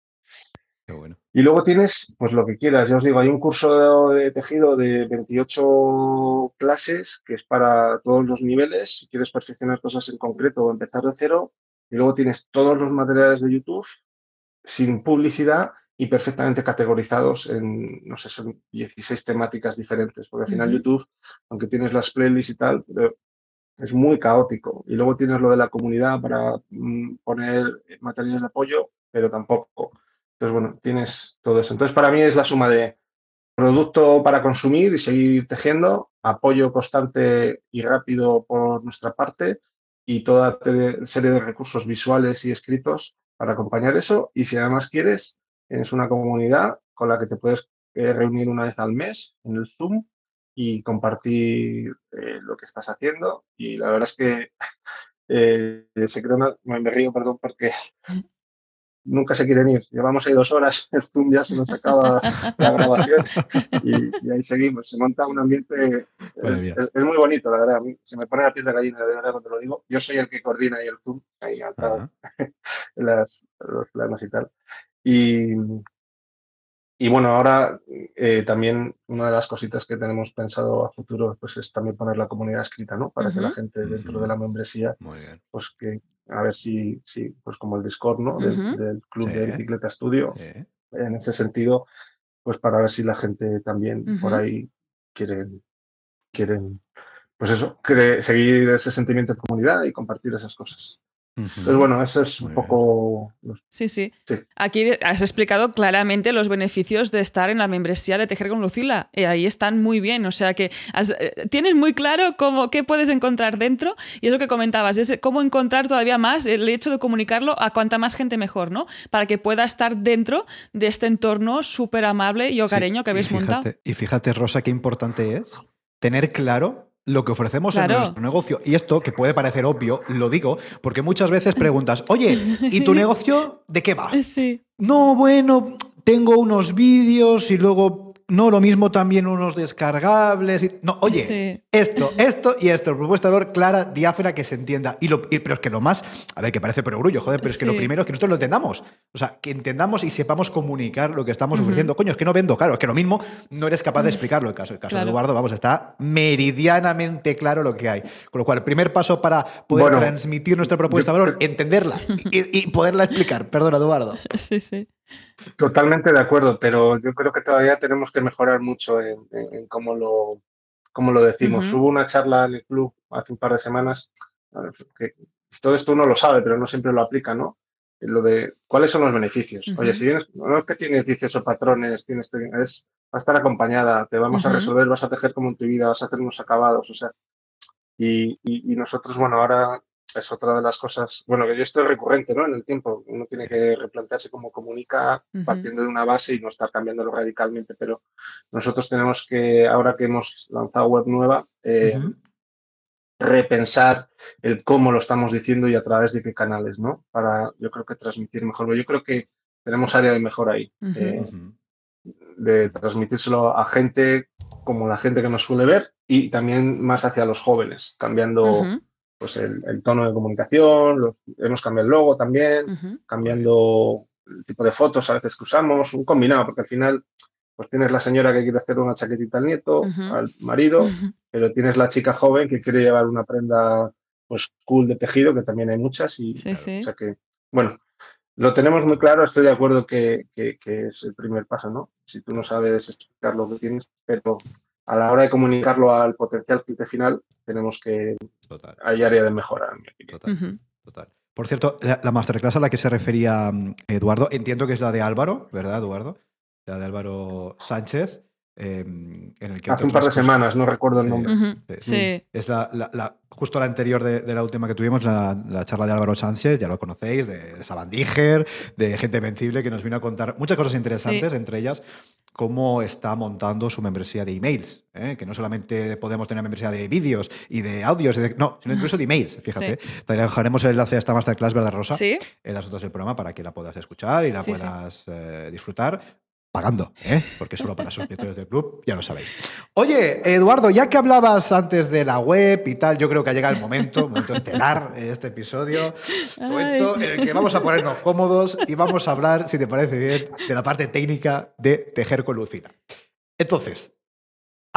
Y luego tienes, pues lo que quieras, ya os digo, hay un curso de, de tejido de 28 clases que es para todos los niveles. Si quieres perfeccionar cosas en concreto o empezar de cero, y luego tienes todos los materiales de YouTube sin publicidad y perfectamente categorizados en, no sé, son 16 temáticas diferentes, porque al final YouTube, aunque tienes las playlists y tal, es muy caótico. Y luego tienes lo de la comunidad para mm, poner materiales de apoyo, pero tampoco. Entonces, bueno, tienes todo eso. Entonces, para mí es la suma de producto para consumir y seguir tejiendo, apoyo constante y rápido por nuestra parte y toda serie de recursos visuales y escritos para acompañar eso. Y si además quieres, tienes una comunidad con la que te puedes eh, reunir una vez al mes en el Zoom y compartir eh, lo que estás haciendo. Y la verdad es que eh, se creo me río, perdón, porque nunca se quieren ir. Llevamos ahí dos horas, el Zoom ya se nos acaba la grabación y, ahí seguimos. Se monta un ambiente, es, muy bonito, la verdad. Se me pone la piel de gallina, de verdad, cuando lo digo. Yo soy el que coordina ahí el Zoom, ahí al las, los planos y tal. Y, y bueno, ahora eh, también una de las cositas que tenemos pensado a futuro pues es también poner la comunidad escrita, ¿no? Para que la gente dentro de la membresía, pues que a ver si, si pues como el Discord, ¿no? Del, club de bicicleta estudio, en ese sentido, pues para ver si la gente también por ahí quieren, quieren, pues eso, seguir ese sentimiento de comunidad y compartir esas cosas. Entonces, bueno, eso es un poco... Sí, sí, Aquí has explicado claramente los beneficios de estar en la membresía de Tejer con Lucila. Y ahí están muy bien. O sea que eh, tienes muy claro cómo, qué puedes encontrar dentro. Y es lo que comentabas, es cómo encontrar todavía más el hecho de comunicarlo a cuanta más gente mejor, ¿no? Para que pueda estar dentro de este entorno súper amable y hogareño que habéis montado. Y fíjate, Rosa, qué importante es tener claro lo que ofrecemos en nuestro negocio. Y esto, que puede parecer obvio, lo digo, porque muchas veces preguntas, oye, ¿y tu negocio de qué va? Sí. No, bueno, tengo unos vídeos y luego no, lo mismo también unos descargables. No, oye, esto, esto y esto. Propuesta de valor clara, diáfana, que se entienda. Y lo, pero es que lo más, a ver, que parece perogrullo, joder, pero es que lo primero es que nosotros lo entendamos. O sea, que entendamos y sepamos comunicar lo que estamos ofreciendo. Coño, es que no vendo, claro, es que lo mismo no eres capaz de explicarlo. El caso, el caso de Eduardo, vamos, está meridianamente claro lo que hay. Con lo cual, el primer paso para poder transmitir nuestra propuesta de valor, entenderla y, y poderla explicar. Perdona, Eduardo. Sí, sí. Totalmente de acuerdo, pero yo creo que todavía tenemos que mejorar mucho en, cómo, lo, cómo lo decimos. Hubo una charla en el club hace un par de semanas, que todo esto uno lo sabe, pero no siempre lo aplica, ¿no? Lo de cuáles son los beneficios. Oye, si vienes, no es que tienes 18 patrones, tienes, es, va a estar acompañada, te vamos a resolver, vas a tejer como en tu vida, vas a hacer unos acabados, o sea, y, y, nosotros, bueno, ahora es otra de las cosas, bueno, que yo estoy recurrente ¿no? en el tiempo. Uno tiene que replantearse cómo comunica partiendo de una base y no estar cambiándolo radicalmente, pero nosotros tenemos que, ahora que hemos lanzado web nueva, eh, repensar el cómo lo estamos diciendo y a través de qué canales, ¿no? Para, yo creo que transmitir mejor. Yo creo que tenemos área de mejora ahí. Eh, de transmitírselo a gente como la gente que nos suele ver y también más hacia los jóvenes, cambiando pues el, tono de comunicación, hemos cambiado el logo también, cambiando el tipo de fotos a veces que usamos, un combinado, porque al final pues tienes la señora que quiere hacer una chaquetita al nieto, al marido, pero tienes la chica joven que quiere llevar una prenda pues cool de tejido, que también hay muchas, y o sea que, bueno, lo tenemos muy claro, estoy de acuerdo que, que, es el primer paso, ¿no? Si tú no sabes explicar lo que tienes, pero a la hora de comunicarlo al potencial cliente final, tenemos que. Hay área de mejora, Total. Por cierto, la, masterclass a la que se refería mm, Eduardo, entiendo que es la de Álvaro, ¿verdad, Eduardo? La de Álvaro Sánchez. Em, en el que Hace un par de semanas, no recuerdo el nombre. sí. Es la, justo la anterior de, la última que tuvimos, la, charla de Álvaro Sánchez, ya lo conocéis, de Sabandíger, de gente invencible, que nos vino a contar muchas cosas interesantes, entre ellas cómo está montando su membresía de emails, ¿eh? que no solamente podemos tener membresía de vídeos y de audios, no, sino incluso de emails, fíjate. Te dejaremos el enlace a esta masterclass, ¿verdad, Rosa? Sí. En las otras del programa para que la puedas escuchar y la puedas eh, disfrutar pagando, ¿eh? porque solo para suscriptores del club, ya lo sabéis. Oye, Eduardo, ya que hablabas antes de la web y tal, yo creo que ha llegado el momento, momento estelar de este episodio, momento en el que vamos a ponernos cómodos y vamos a hablar, si te parece bien, de la parte técnica de tejer con Lucina. Entonces,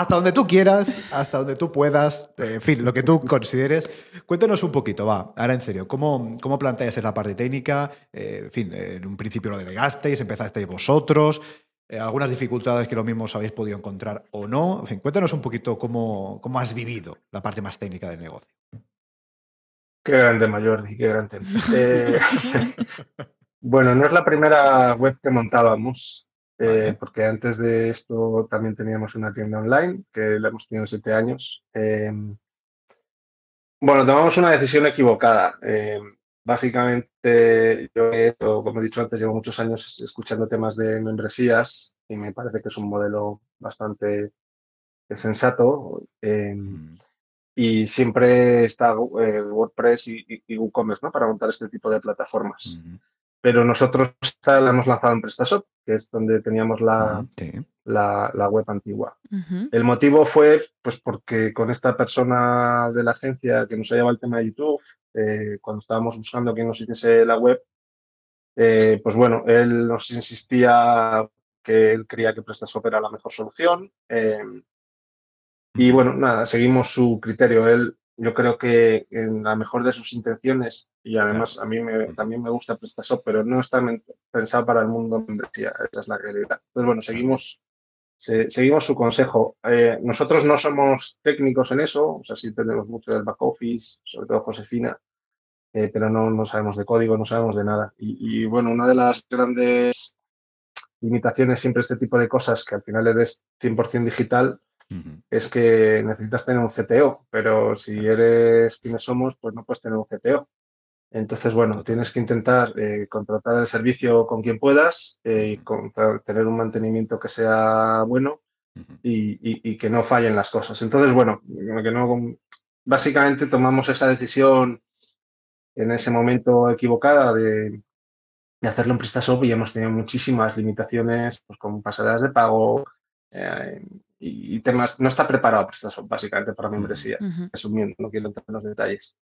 hasta donde tú quieras, hasta donde tú puedas, en fin, lo que tú consideres. Cuéntanos un poquito, va, ahora en serio, ¿cómo, cómo planteas la parte técnica? Eh, en fin, en un principio lo delegasteis, empezasteis vosotros. Eh, algunas dificultades que lo mismo os habéis podido encontrar o no. cuéntanos un poquito cómo, cómo has vivido la parte más técnica del negocio. Qué grande, mayor, qué grande. Eh, bueno, no es la primera web que montábamos, eh, porque antes de esto también teníamos una tienda online que la hemos tenido siete años. Bueno, tomamos una decisión equivocada. Básicamente, yo, como he dicho antes, llevo muchos años escuchando temas de membresías y me parece que es un modelo bastante sensato. Eh, y siempre está eh, WordPress y, WooCommerce para montar este tipo de plataformas pero nosotros la hemos lanzado en PrestaShop, que es donde teníamos la, la, web antigua. El motivo fue pues porque con esta persona de la agencia que nos ha llevado el tema de YouTube, eh, cuando estábamos buscando quién nos hiciese la web, eh, pues bueno, él nos insistía que él creía que PrestaShop era la mejor solución. Eh, y bueno, nada, seguimos su criterio. Él yo creo que en la mejor de sus intenciones, y además a mí también me gusta PrestaShop, pero no está pensado para el mundo membresía, esa es la realidad. Entonces, bueno, seguimos, seguimos su consejo. Eh, nosotros no somos técnicos en eso, o sea, sí tenemos mucho del back office, sobre todo Josefina, eh, pero no, no sabemos de código, no sabemos de nada. Y, y, bueno, una de las grandes limitaciones siempre este tipo de cosas, que al final eres 100% digital, es que necesitas tener un CTO, pero si eres quienes somos, pues no puedes tener un CTO. Entonces, bueno, tienes que intentar eh, contratar el servicio con quien puedas eh, y tener un mantenimiento que sea bueno y, que no fallen las cosas. Entonces, bueno, que no, básicamente tomamos esa decisión en ese momento equivocada de, hacerlo en PrestaShop y hemos tenido muchísimas limitaciones pues, con pasarelas de pago, y, temas, no está preparado PrestaShop básicamente para membresía, resumiendo, no quiero entrar en los detalles.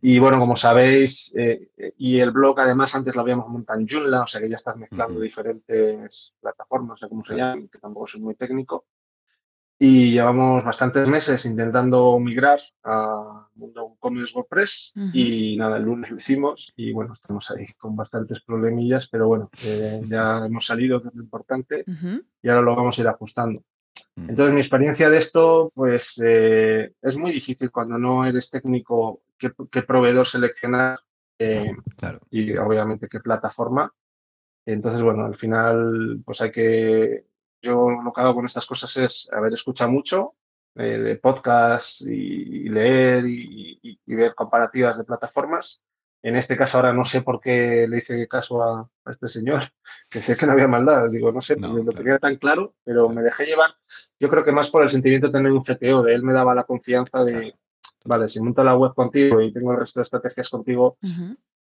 Y bueno, como sabéis, eh, y el blog además antes lo habíamos montado en Joomla, o sea que ya estás mezclando diferentes plataformas, no sé cómo se llaman, que tampoco soy muy técnico. Y llevamos bastantes meses intentando migrar a Mundo Commerce WordPress y nada, el lunes lo hicimos y bueno, estamos ahí con bastantes problemillas, pero bueno, eh, ya hemos salido, que es lo importante, y ahora lo vamos a ir ajustando. Entonces, mi experiencia de esto, pues eh, es muy difícil cuando no eres técnico qué, proveedor seleccionar eh, y obviamente qué plataforma. Entonces, bueno, al final, pues hay que yo lo que hago con estas cosas es haber escuchado mucho eh, de podcast y, leer y, ver comparativas de plataformas. En este caso ahora no sé por qué le hice caso a, este señor, que sé que no había maldad, digo, no sé, no, lo tenía tan claro, pero me dejé llevar, yo creo que más por el sentimiento de tener un CTO, de él me daba la confianza de, vale, si monto la web contigo y tengo el resto de estrategias contigo,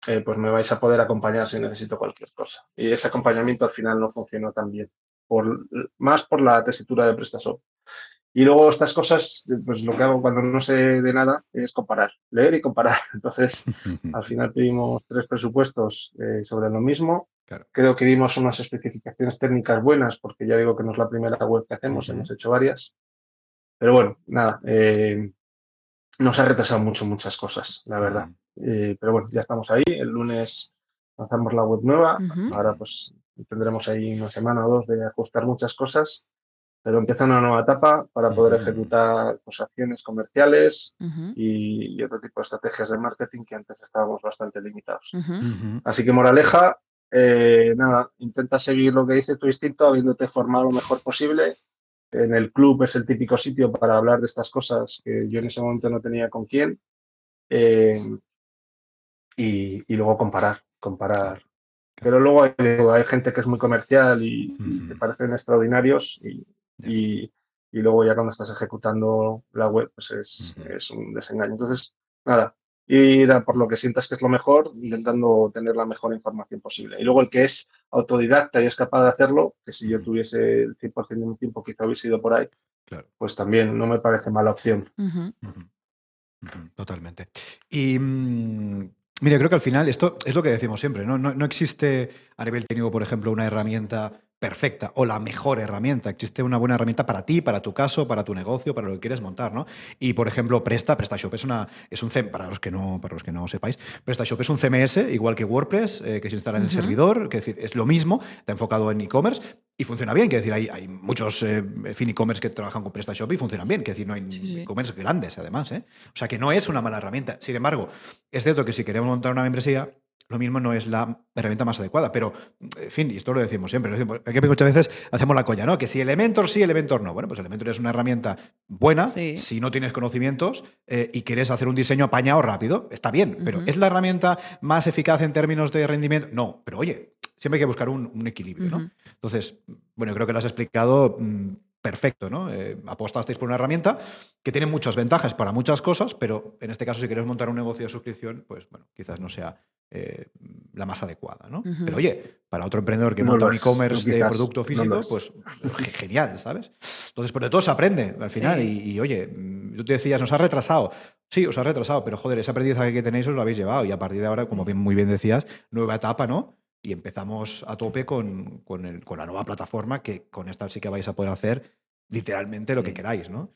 eh, pues me vais a poder acompañar si necesito cualquier cosa. Y ese acompañamiento al final no funcionó tan bien por, más por la tesitura de PrestaShop. Y luego estas cosas, pues lo que hago cuando no sé de nada es comparar, leer y comparar. Entonces, al final pedimos tres presupuestos eh, sobre lo mismo. Creo que dimos unas especificaciones técnicas buenas, porque ya digo que no es la primera web que hacemos, hemos hecho varias. Pero bueno, nada, eh, nos ha retrasado mucho muchas cosas, la verdad. Eh, pero bueno, ya estamos ahí. El lunes lanzamos la web nueva. Ahora pues tendremos ahí una semana o dos de ajustar muchas cosas, pero empieza una nueva etapa para poder ejecutar pues, acciones comerciales y, otro tipo de estrategias de marketing que antes estábamos bastante limitados. Así que moraleja, eh, nada, intenta seguir lo que dice tu instinto, habiéndote formado lo mejor posible. En el club es el típico sitio para hablar de estas cosas que yo en ese momento no tenía con quién. Eh, y, y, luego comparar, comparar. Pero luego hay, gente que es muy comercial y, te parecen extraordinarios y, luego ya cuando estás ejecutando la web pues es, un desengaño. Entonces, nada, ir a por lo que sientas que es lo mejor, intentando tener la mejor información posible. Y luego el que es autodidacta y es capaz de hacerlo, que si yo tuviese el 100% de mi tiempo quizá hubiese ido por ahí, pues también no me parece mala opción. Totalmente. Y mm, Mira, creo que al final esto es lo que decimos siempre, ¿no? No, no existe a nivel técnico, por ejemplo, una herramienta perfecta o la mejor herramienta. Existe una buena herramienta para ti, para tu caso, para tu negocio, para lo que quieres montar, ¿no? Y por ejemplo, Presta, PrestaShop es una es un para los que no para los que no sepáis, PrestaShop es un CMS igual que WordPress eh, que se instala en el servidor, que es, decir, es lo mismo, está enfocado en e-commerce y funciona bien, que decir, hay, hay muchos eh, fin e-commerce que trabajan con PrestaShop y funcionan bien, que decir, no hay e-commerce grandes además, ¿eh? O sea que no es una mala herramienta. Sin embargo, es cierto que si queremos montar una membresía lo mismo no es la herramienta más adecuada. Pero, en fin, y esto lo decimos siempre, aquí muchas veces hacemos la coña, ¿no? Que si Elementor sí, Elementor no. Bueno, pues Elementor es una herramienta buena si no tienes conocimientos eh, y quieres hacer un diseño apañado rápido, está bien, pero ¿es la herramienta más eficaz en términos de rendimiento? No, pero oye, siempre hay que buscar un, equilibrio, ¿no? Entonces, bueno, creo que lo has explicado mm, perfecto, ¿no? Eh, apostasteis por una herramienta que tiene muchas ventajas para muchas cosas, pero en este caso, si quieres montar un negocio de suscripción, pues bueno, quizás no sea eh, la más adecuada, ¿no? Pero oye, para otro emprendedor que monta un e-commerce de producto físico, pues genial, ¿sabes? Entonces, por de todo se aprende al final. Y, oye, tú te decías, nos ha retrasado. Sí, os ha retrasado, pero joder, ese aprendizaje que tenéis os lo habéis llevado. Y a partir de ahora, como bien, muy bien decías, nueva etapa, ¿no? Y empezamos a tope con, con, la nueva plataforma, que con esta sí que vais a poder hacer literalmente lo que queráis, ¿no?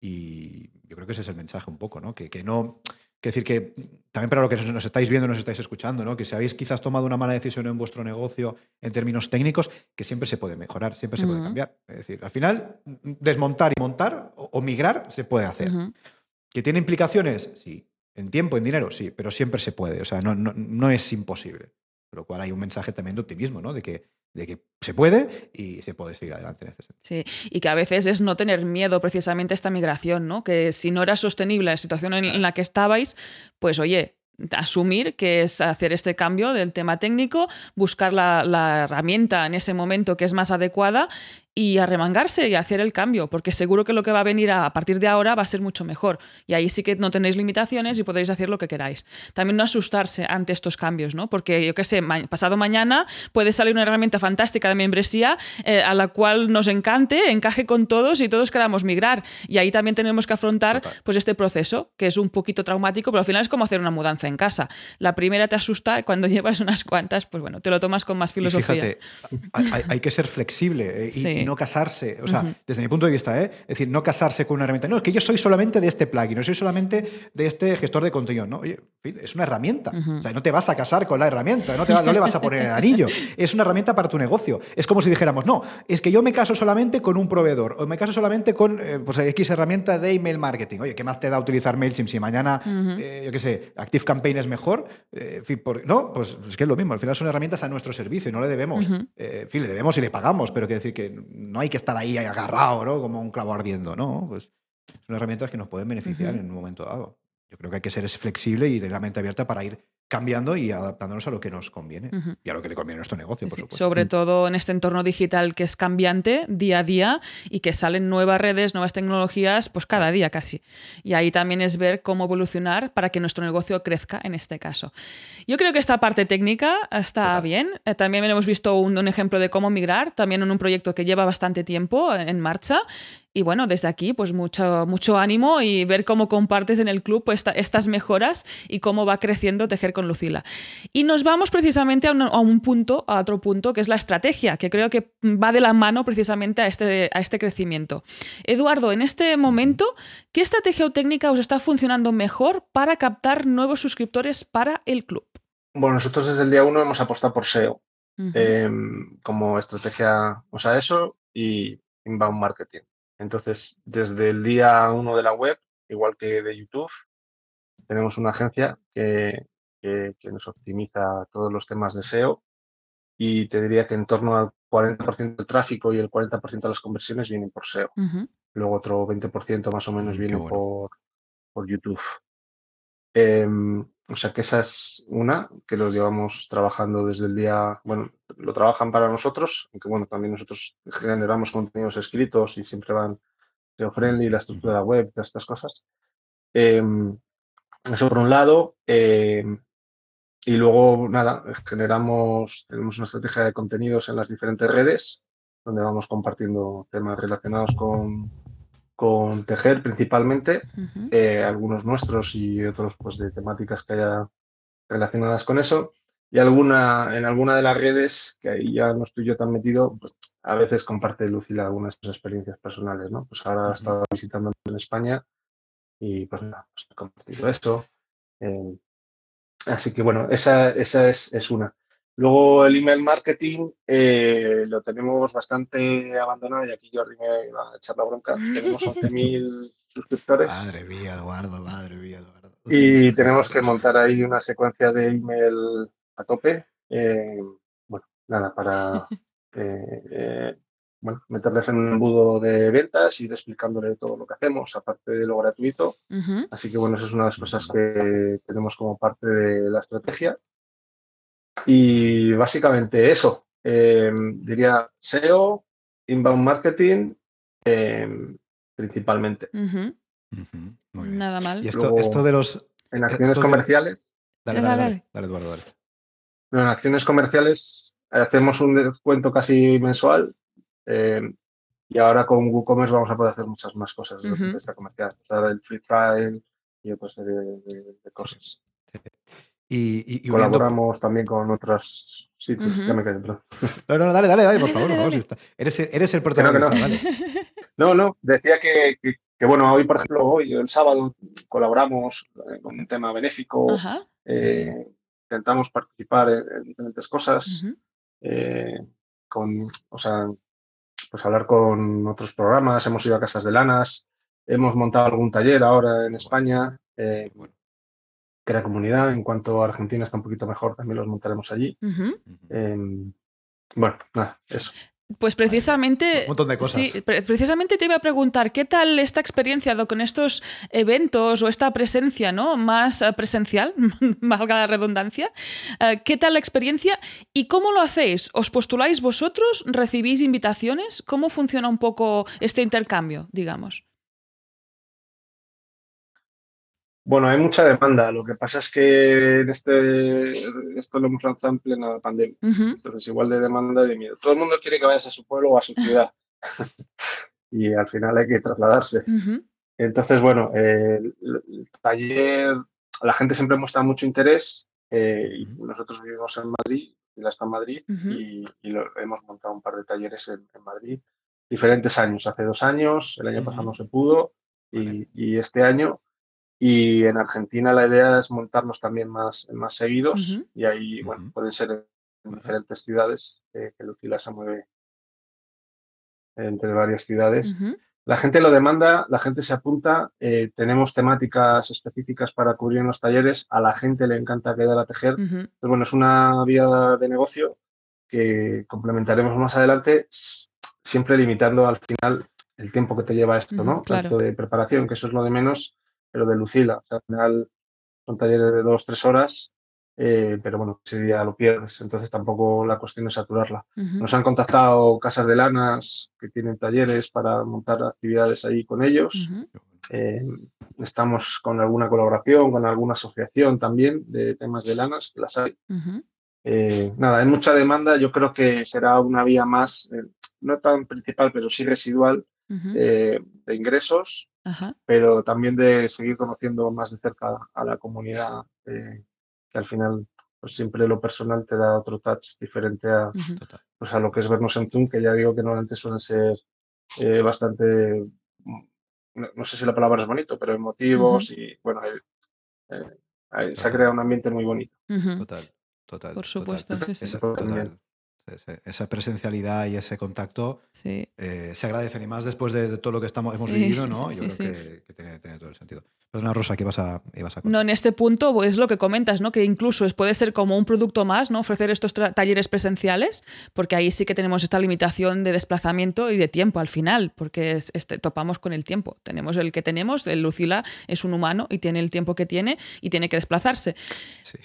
Y yo creo que ese es el mensaje un poco, ¿no? Que, que no que decir que también para lo que nos estáis viendo, nos estáis escuchando, ¿no? que si habéis quizás tomado una mala decisión en vuestro negocio en términos técnicos, que siempre se puede mejorar, siempre se puede cambiar. Es decir, al final, desmontar y montar o, migrar se puede hacer. ¿Que tiene implicaciones? Sí. ¿En tiempo, en dinero? Sí, pero siempre se puede. O sea, no, no, no es imposible. Por lo cual hay un mensaje también de optimismo, ¿no? De que de que se puede y se puede seguir adelante en este sentido. Sí, y que a veces es no tener miedo precisamente a esta migración, ¿no? Que si no era sostenible la situación en, la que estabais, pues oye, asumir que es hacer este cambio del tema técnico, buscar la, herramienta en ese momento que es más adecuada y arremangarse y hacer el cambio, porque seguro que lo que va a venir a, partir de ahora va a ser mucho mejor. Y ahí sí que no tenéis limitaciones y podréis hacer lo que queráis. También no asustarse ante estos cambios, ¿no? Porque yo qué sé, pasado mañana puede salir una herramienta fantástica de membresía eh, a la cual nos encante, encaje con todos y todos queramos migrar. Y ahí también tenemos que afrontar pues este proceso, que es un poquito traumático, pero al final es como hacer una mudanza en casa. La primera te asusta, cuando llevas unas cuantas, pues bueno, te lo tomas con más filosofía. fíjate, hay, que ser flexible eh, y, no casarse. O sea, desde mi punto de vista, ¿eh? es decir, no casarse con una herramienta. No, es que yo soy solamente de este plugin, no soy solamente de este gestor de contenido. No, oye, es una herramienta. O sea, no te vas a casar con la herramienta, no, te no le vas a poner el anillo. Es una herramienta para tu negocio. Es como si dijéramos, no, es que yo me caso solamente con un proveedor o me caso solamente con eh, pues, X herramienta de email marketing. Oye, ¿qué más te da utilizar MailChimp si mañana, eh, yo qué sé, Active Campaign es mejor? no, pues es que es lo mismo. Al final son herramientas a nuestro servicio y no le debemos. en fin, le debemos y le pagamos, pero quiere decir que no hay que estar ahí agarrado, ¿no? Como un clavo ardiendo, ¿no? Pues son herramientas que nos pueden beneficiar en un momento dado. Yo creo que hay que ser flexible y tener la mente abierta para ir cambiando y adaptándonos a lo que nos conviene y a lo que le conviene a nuestro negocio, por supuesto. Sobre mm. todo en este entorno digital que es cambiante día a día y que salen nuevas redes, nuevas tecnologías, pues cada día casi. Y ahí también es ver cómo evolucionar para que nuestro negocio crezca en este caso. Yo creo que esta parte técnica está bien. Eh, también hemos visto un, un, ejemplo de cómo migrar, también en un proyecto que lleva bastante tiempo en marcha y bueno, desde aquí, pues mucho, mucho ánimo y ver cómo compartes en el club pues, estas mejoras y cómo va creciendo Tejer con Lucila. Y nos vamos precisamente a un, punto, a otro punto, que es la estrategia, que creo que va de la mano precisamente a este, a este crecimiento. Eduardo, en este momento, ¿qué estrategia o técnica os está funcionando mejor para captar nuevos suscriptores para el club? Bueno, nosotros desde el día uno hemos apostado por SEO em, como estrategia, o sea, eso y inbound marketing. Entonces, desde el día uno de la web, igual que de YouTube, tenemos una agencia que, nos optimiza todos los temas de SEO y te diría que en torno al 40% del tráfico y el 40% de las conversiones vienen por SEO. Luego otro 20% más o menos mm, viene por, por YouTube. Em, o sea que esa es una que los llevamos trabajando desde el día, bueno, lo trabajan para nosotros, aunque bueno, también nosotros generamos contenidos escritos y siempre van SEO friendly, la estructura de la web, todas estas cosas. Em, eso por un lado. Em, y luego, nada, generamos, tenemos una estrategia de contenidos en las diferentes redes, donde vamos compartiendo temas relacionados con, con tejer principalmente, eh, algunos nuestros y otros pues de temáticas que haya relacionadas con eso. Y alguna, en alguna de las redes, que ahí ya no estoy yo tan metido, pues, a veces comparte Lucila algunas experiencias personales, ¿no? Pues ahora he estado visitando en España y pues nada, pues he compartido esto. Eh, así que bueno, esa, esa es, es una. Luego el email marketing eh, lo tenemos bastante abandonado y aquí Jordi me va a echar la bronca. Tenemos 11.000 suscriptores. Madre mía, Eduardo, madre mía, Eduardo. Y tenemos que montar ahí una secuencia de email a tope. Eh, bueno, nada, para eh, bueno, meterles en un embudo de ventas, ir explicándole todo lo que hacemos, aparte de lo gratuito. Así que bueno, esa es una de las cosas que tenemos como parte de la estrategia. Y básicamente eso, em, diría SEO, inbound marketing, em, principalmente. Nada mal. Y esto, de los... En acciones comerciales. Dale, dale, dale, Eduardo, dale. en acciones comerciales hacemos un descuento casi mensual em, y ahora con WooCommerce vamos a poder hacer muchas más cosas desde uh -huh. comercial. El free trial y otra serie de, cosas. Y, Colaboramos también con otros sitios. Ya me quedé, No, no, dale, dale, dale, por favor. eres, eres, el protagonista, no, Vale. no, no, decía que, que, bueno, hoy, por ejemplo, hoy, el sábado, colaboramos eh, con un tema benéfico. Eh, intentamos participar en, diferentes cosas. eh, con, o sea, pues hablar con otros programas. Hemos ido a casas de lanas. Hemos montado algún taller ahora en España. Eh, bueno, la comunidad. En cuanto a Argentina está un poquito mejor, también los montaremos allí. Eh, bueno, nada, eso. Pues precisamente. Un montón de cosas. Sí, precisamente te iba a preguntar, ¿qué tal esta experiencia con estos eventos o esta presencia ¿no? más eh, presencial, valga la redundancia? Eh, ¿Qué tal la experiencia y cómo lo hacéis? ¿Os postuláis vosotros? ¿Recibís invitaciones? ¿Cómo funciona un poco este intercambio, digamos? Bueno, hay mucha demanda. Lo que pasa es que en este, esto lo hemos lanzado en plena pandemia. Entonces, igual de demanda y de miedo. Todo el mundo quiere que vayas a su pueblo o a su ciudad. y al final hay que trasladarse. Entonces, bueno, el, taller, la gente siempre muestra mucho interés. Eh, nosotros vivimos en Madrid, y está en Madrid, y, hemos montado un par de talleres en, Madrid. Diferentes años, hace dos años, el año pasado no se pudo, y, y este año y en Argentina la idea es montarnos también más, más seguidos. Y ahí, bueno, pueden ser en diferentes ciudades, que Lucila se mueve entre varias ciudades. La gente lo demanda, la gente se apunta, eh, tenemos temáticas específicas para cubrir en los talleres, a la gente le encanta quedar a tejer. bueno, es una vía de negocio que complementaremos más adelante, siempre limitando al final el tiempo que te lleva esto, ¿no? Tanto de preparación, que eso es lo de menos, pero de Lucila. al final son talleres de dos, tres horas, eh, pero bueno, ese día lo pierdes, entonces tampoco la cuestión es saturarla. Nos han contactado casas de lanas que tienen talleres para montar actividades ahí con ellos. Eh, estamos con alguna colaboración, con alguna asociación también de temas de lanas, que las hay. Eh, nada, hay mucha demanda. Yo creo que será una vía más, no tan principal, pero sí residual, de ingresos pero también de seguir conociendo más de cerca a la comunidad, eh, que al final pues siempre lo personal te da otro touch diferente a, pues a lo que es vernos en Zoom, que ya digo que normalmente suelen ser eh, bastante, no, sé si la palabra es bonito, pero emotivos y bueno, eh, se ha creado un ambiente muy bonito. Total, total. Por supuesto, sí, sí esa presencialidad y ese contacto eh, se agradecen y más después de, todo lo que estamos, hemos vivido, ¿no? Yo creo que, tiene, todo el sentido. Perdona, Rosa, ¿qué ibas a, ibas a No, en este punto es lo que comentas, ¿no? Que incluso puede ser como un producto más, ¿no? Ofrecer estos talleres presenciales, porque ahí sí que tenemos esta limitación de desplazamiento y de tiempo al final, porque este, topamos con el tiempo. Tenemos el que tenemos, el Lucila es un humano y tiene el tiempo que tiene y tiene que desplazarse.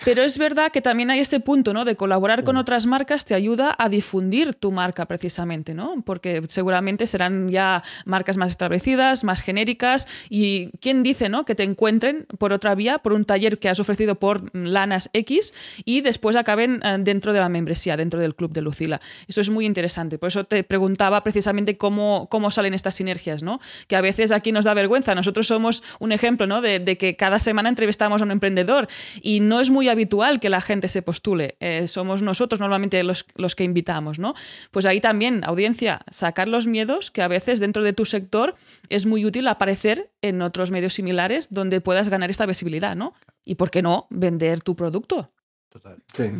Pero es verdad que también hay este punto, ¿no? De colaborar con otras marcas te ayuda a difundir tu marca precisamente, ¿no? Porque seguramente serán ya marcas más establecidas, más genéricas y quién dice, ¿no? Que te encuentren por otra vía, por un taller que has ofrecido por Lanas X y después acaben eh, dentro de la membresía, dentro del club de Lucila. Eso es muy interesante. Por eso te preguntaba precisamente cómo, cómo salen estas sinergias, ¿no? Que a veces aquí nos da vergüenza. Nosotros somos un ejemplo, ¿no? De, que cada semana entrevistamos a un emprendedor y no es muy habitual que la gente se postule. Eh, somos nosotros normalmente los, los que invitamos, ¿no? Pues ahí también, audiencia, sacar los miedos que a veces dentro de tu sector es muy útil aparecer en otros medios similares donde puedas ganar esta visibilidad, ¿no? Y por qué no vender tu producto. Total. Sí.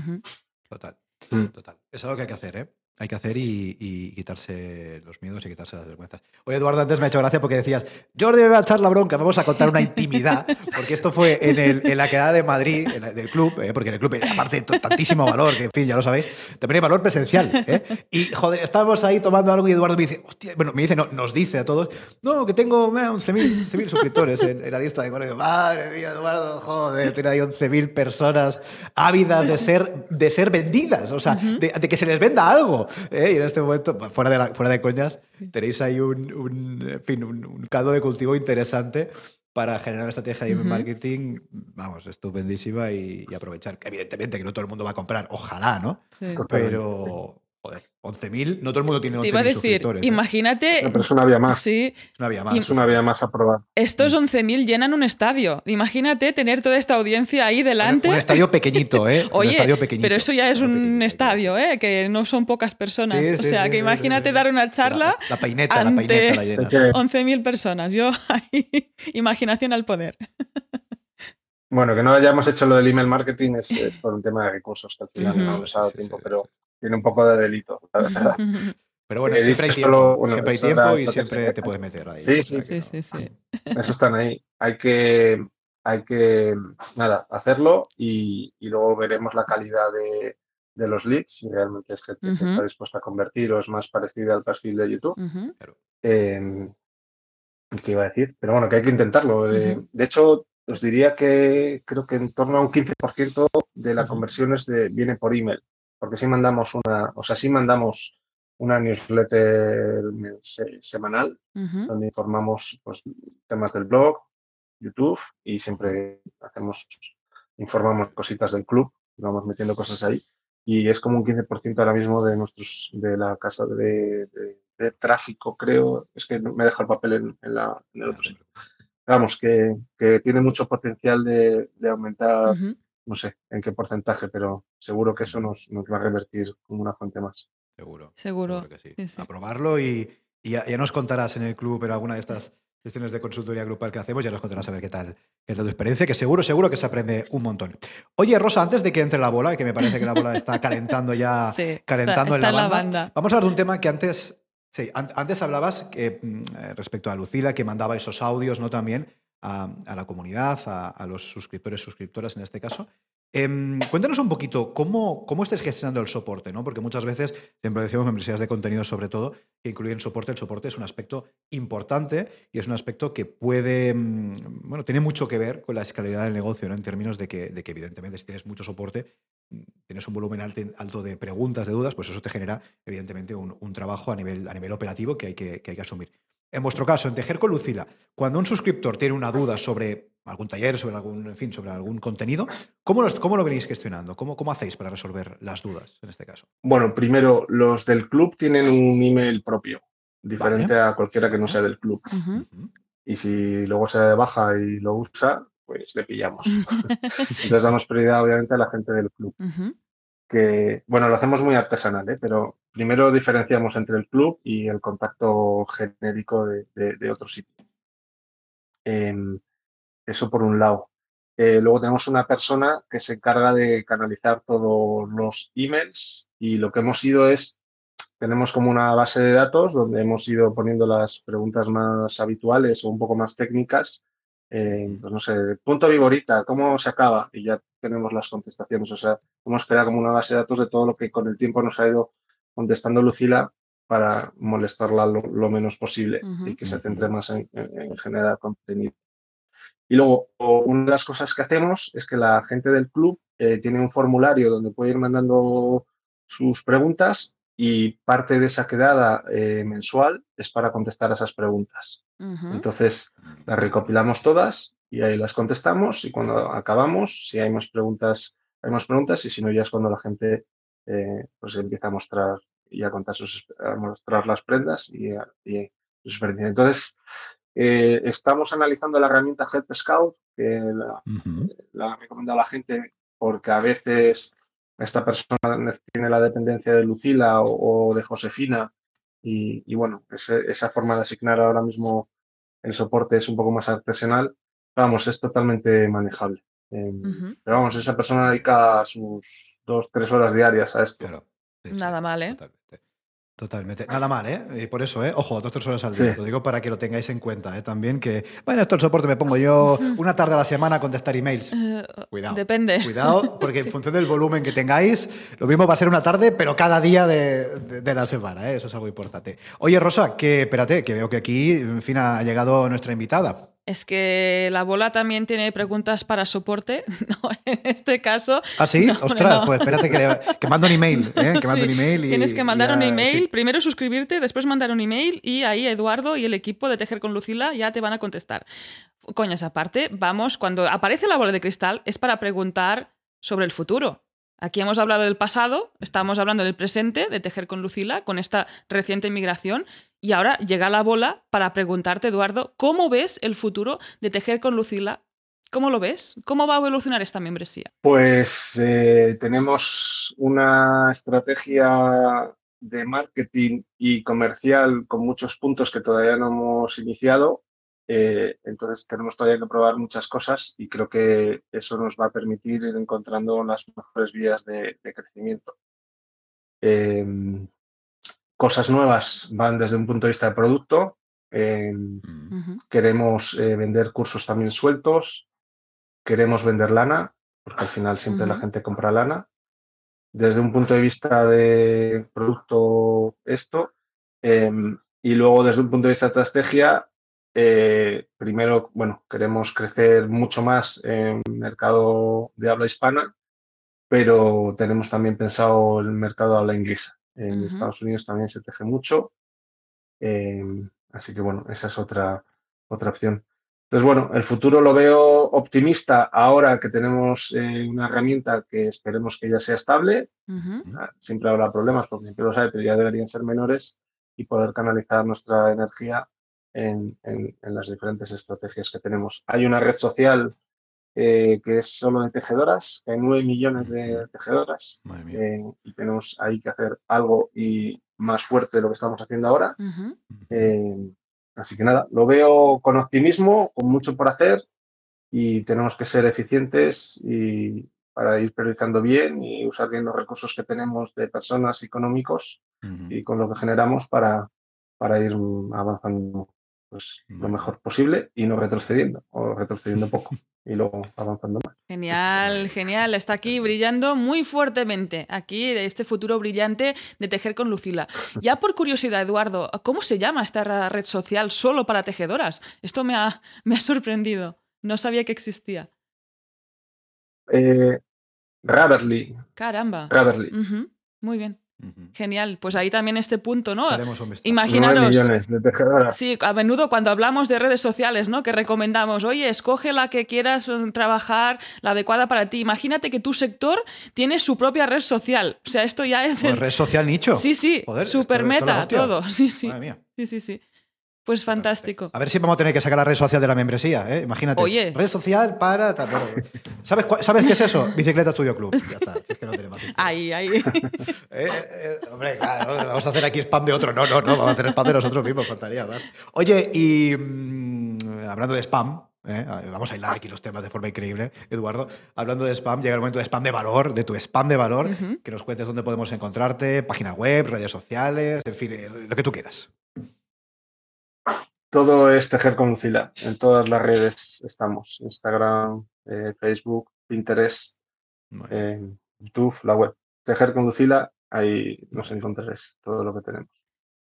Total. Mm. Total. Es algo que hay que hacer, ¿eh? Hay que hacer y, quitarse los miedos y quitarse las vergüenzas. Oye, Eduardo, antes me ha hecho gracia porque decías, Jordi me va a echar la bronca, vamos a contar una intimidad, porque esto fue en, el, en la quedada de Madrid, del club, eh, porque en el club, aparte, tantísimo valor, que en fin, ya lo sabéis, también hay valor presencial. ¿eh? Y, joder, estábamos ahí tomando algo y Eduardo me dice, hostia, bueno, me dice, no, nos dice a todos, no, que tengo 11.000 suscriptores en, la lista de colegio. Madre mía, Eduardo, joder, tiene ahí 11.000 personas ávidas de ser, de ser vendidas, o sea, de que se les venda algo. ¿Eh? Y en este momento, fuera de, fuera de coñas, tenéis ahí un, un, fin, un, caldo de cultivo interesante para generar una estrategia de marketing, vamos, estupendísima y, y, aprovechar. Evidentemente que no todo el mundo va a comprar, ojalá, ¿no? Pero, joder, 11.000, no todo el mundo tiene 11.000 Te iba a decir, ¿eh? imagínate... pero es una vía más. Sí. Es una vía más. Es una vía más a probar. Estos 11.000 mm. llenan un estadio. Imagínate tener toda esta audiencia ahí delante. Un, estadio pequeñito, ¿eh? Oye, un estadio pequeñito. pero eso ya es un estadio, ¿eh? Que no son pocas personas. o sea, que imagínate dar una charla La, la peineta la llena. 11.000 personas. Yo ahí, imaginación al poder. Bueno, que no hayamos hecho lo del email marketing es, por un tema de recursos, que al final no nos ha dado tiempo, pero tiene un poco de delito, la verdad. Pero bueno, siempre hay tiempo, siempre hay tiempo y siempre te puedes meter ahí. Sí, sí, sí, sí, sí. Eso están ahí. Hay que, hay que, nada, hacerlo y, y luego veremos la calidad de, de los leads, si realmente es gente que está dispuesta a convertir o es más parecida al perfil de YouTube. Uh ¿Qué iba a decir? Pero bueno, que hay que intentarlo. Eh, de hecho, os diría que creo que en torno a un 15% de la conversión es de, viene por email, porque si mandamos una, o sea, sí mandamos una newsletter semanal donde informamos pues, temas del blog, YouTube y siempre hacemos, informamos cositas del club, vamos metiendo cosas ahí y es como un 15% ahora mismo de nuestros de la casa de, tráfico, creo. Es que me deja el papel en, la, en el otro sitio. Vamos, que, que, tiene mucho potencial de, aumentar, no sé en qué porcentaje, pero seguro que eso nos, nos va a revertir como una fuente más. Seguro. Seguro. que sí. A probarlo y, ya, nos contarás en el club en alguna de estas sesiones de consultoría grupal que hacemos, ya nos contarás a ver qué tal, qué tal tu experiencia, que seguro, seguro que se aprende un montón. Oye, Rosa, antes de que entre la bola, que me parece que la bola está calentando ya, calentando en, la, banda, vamos a hablar de un tema que antes, sí, antes hablabas que, mm, eh, respecto a Lucila, que mandaba esos audios, ¿no? También a, la comunidad, a, a, los suscriptores, suscriptoras en este caso. Em, cuéntanos un poquito cómo, cómo gestionando el soporte, ¿no? Porque muchas veces, siempre decimos membresías de contenido sobre todo, que incluyen soporte. El soporte es un aspecto importante y es un aspecto que puede, mm, bueno, tiene mucho que ver con la escalabilidad del negocio, ¿no? En términos de que, de que evidentemente, si tienes mucho soporte, mm, tienes un volumen alto, de preguntas, de dudas, pues eso te genera, evidentemente, un, trabajo a nivel, a nivel operativo que hay que, que hay que asumir. En vuestro caso, en Tejer con Lucila, cuando un suscriptor tiene una duda sobre algún taller, sobre algún, en fin, sobre algún contenido. ¿Cómo lo, cómo lo venís gestionando? ¿Cómo, ¿Cómo hacéis para resolver las dudas en este caso? Bueno, primero, los del club tienen un email propio, diferente a cualquiera que no sea del club. Y si luego se baja y lo usa, pues le pillamos. Entonces damos prioridad, obviamente, a la gente del club. Que, bueno, lo hacemos muy artesanal, ¿eh? pero primero diferenciamos entre el club y el contacto genérico de, de, otro sitio. Em, eso por un lado. Eh, luego tenemos una persona que se encarga de canalizar todos los emails y lo que hemos ido es, tenemos como una base de datos donde hemos ido poniendo las preguntas más habituales o un poco más técnicas. Eh, pues no sé, punto viborita, ¿cómo se acaba? Y ya tenemos las contestaciones. O sea, hemos creado como una base de datos de todo lo que con el tiempo nos ha ido contestando Lucila para molestarla lo, menos posible y que se centre más en, en generar contenido. Y luego, una de las cosas que hacemos es que la gente del club eh, tiene un formulario donde puede ir mandando sus preguntas y parte de esa quedada eh, mensual es para contestar a esas preguntas. Entonces, las recopilamos todas y ahí las contestamos y cuando acabamos, si hay más preguntas, hay más preguntas y si no, ya es cuando la gente eh, pues empieza a mostrar y a contar sus, a mostrar las prendas y, y sus experiencias. Entonces, eh, estamos analizando la herramienta Help Scout, que la, ha recomendado la gente porque a veces esta persona tiene la dependencia de Lucila o, de Josefina y, bueno, esa forma de asignar ahora mismo el soporte es un poco más artesanal. Vamos, es totalmente manejable. Em, pero vamos, esa persona dedica sus dos, tres horas diarias a esto. Nada mal, ¿eh? Totalmente. Nada mal, ¿eh? Y por eso, ¿eh? Ojo, dos tres horas al día. Lo digo para que lo tengáis en cuenta, ¿eh? También que, bueno, esto el soporte me pongo yo una tarde a la semana a contestar emails. Eh, cuidado. Depende. Cuidado, porque en función del volumen que tengáis, lo mismo va a ser una tarde, pero cada día de, la semana, ¿eh? Eso es algo importante. Oye, Rosa, que espérate, que veo que aquí, en fin, ha llegado nuestra invitada. Es que la bola también tiene preguntas para soporte, ¿no? En este caso. ¿Ah, sí? Ostras, pues espérate que, mando un email, ¿eh? Que mando un email y, Tienes que mandar un email, primero suscribirte, después mandar un email y ahí Eduardo y el equipo de Tejer con Lucila ya te van a contestar. Coñas aparte, vamos, cuando aparece la bola de cristal es para preguntar sobre el futuro. Aquí hemos hablado del pasado, estamos hablando del presente, de tejer con Lucila, con esta reciente inmigración, y ahora llega la bola para preguntarte, Eduardo, ¿cómo ves el futuro de tejer con Lucila? ¿Cómo lo ves? ¿Cómo va a evolucionar esta membresía? Pues eh, tenemos una estrategia de marketing y comercial con muchos puntos que todavía no hemos iniciado eh, entonces tenemos todavía que probar muchas cosas y creo que eso nos va a permitir ir encontrando las mejores vías de, crecimiento. Em, cosas nuevas van desde un punto de vista de producto. Em, queremos eh, vender cursos también sueltos. Queremos vender lana, porque al final siempre la gente compra lana. desde un punto de vista de producto esto. Em, y luego desde un punto de vista de estrategia, eh, primero, bueno, queremos crecer mucho más en el mercado de habla hispana, pero tenemos también pensado el mercado de habla inglesa. En Estados Unidos también se teje mucho. Em, así que bueno, esa es otra, otra opción. Entonces, bueno, el futuro lo veo optimista ahora que tenemos eh, una herramienta que esperemos que ya sea estable. Ah, siempre habrá problemas, porque siempre los hay, pero ya deberían ser menores y poder canalizar nuestra energía en, las diferentes estrategias que tenemos. Hay una red social eh, que es solo de tejedoras, hay 9 millones de tejedoras eh, y tenemos ahí que hacer algo y más fuerte de lo que estamos haciendo ahora. Eh, así que nada, lo veo con optimismo, con mucho por hacer y tenemos que ser eficientes y para ir priorizando bien y usar bien los recursos que tenemos de personas económicos y con lo que generamos para, para ir avanzando pues, lo mejor posible y no retrocediendo o retrocediendo poco y luego avanzando más. Genial, genial. Está aquí brillando muy fuertemente. Aquí, de este futuro brillante de tejer con Lucila. Ya por curiosidad, Eduardo, ¿cómo se llama esta red social solo para tejedoras? Esto me ha, me ha sorprendido. No sabía que existía. Eh. Caramba. Raverly. Muy bien. Genial, pues ahí también este punto, ¿no? Imaginaros. millones de tejedoras. Sí, a menudo cuando hablamos de redes sociales, ¿no? Que recomendamos, oye, escoge la que quieras mm, trabajar, la adecuada para ti. Imagínate que tu sector tiene su propia red social. O sea, esto ya es. Pues red social nicho. Sí, sí. super meta, todo. Sí, sí. Sí, sí, sí. Pues fantástico. A ver si vamos a tener que sacar la red social de la membresía, ¿eh? Imagínate. Oye. Red social para. ¿Sabes, ¿Sabes qué es eso? Bicicleta Studio Club. Ya está. Es que no tiene más. Ahí, ahí. Eh, eh, hombre, claro, vamos a hacer aquí spam de otro. No, no, no. Vamos a hacer spam de nosotros mismos, faltaría más. Oye, y mm, hablando de spam, ¿eh? Vamos a hilar aquí los temas de forma increíble, Eduardo. Hablando de spam, llega el momento de spam de valor, de tu spam de valor, que nos cuentes dónde podemos encontrarte, página web, redes sociales, en fin, lo que tú quieras. Todo es Tejer con Lucila. En todas las redes estamos. Instagram, eh, Facebook, Pinterest, YouTube, la web. Tejer con Lucila, ahí nos encontraréis todo lo que tenemos.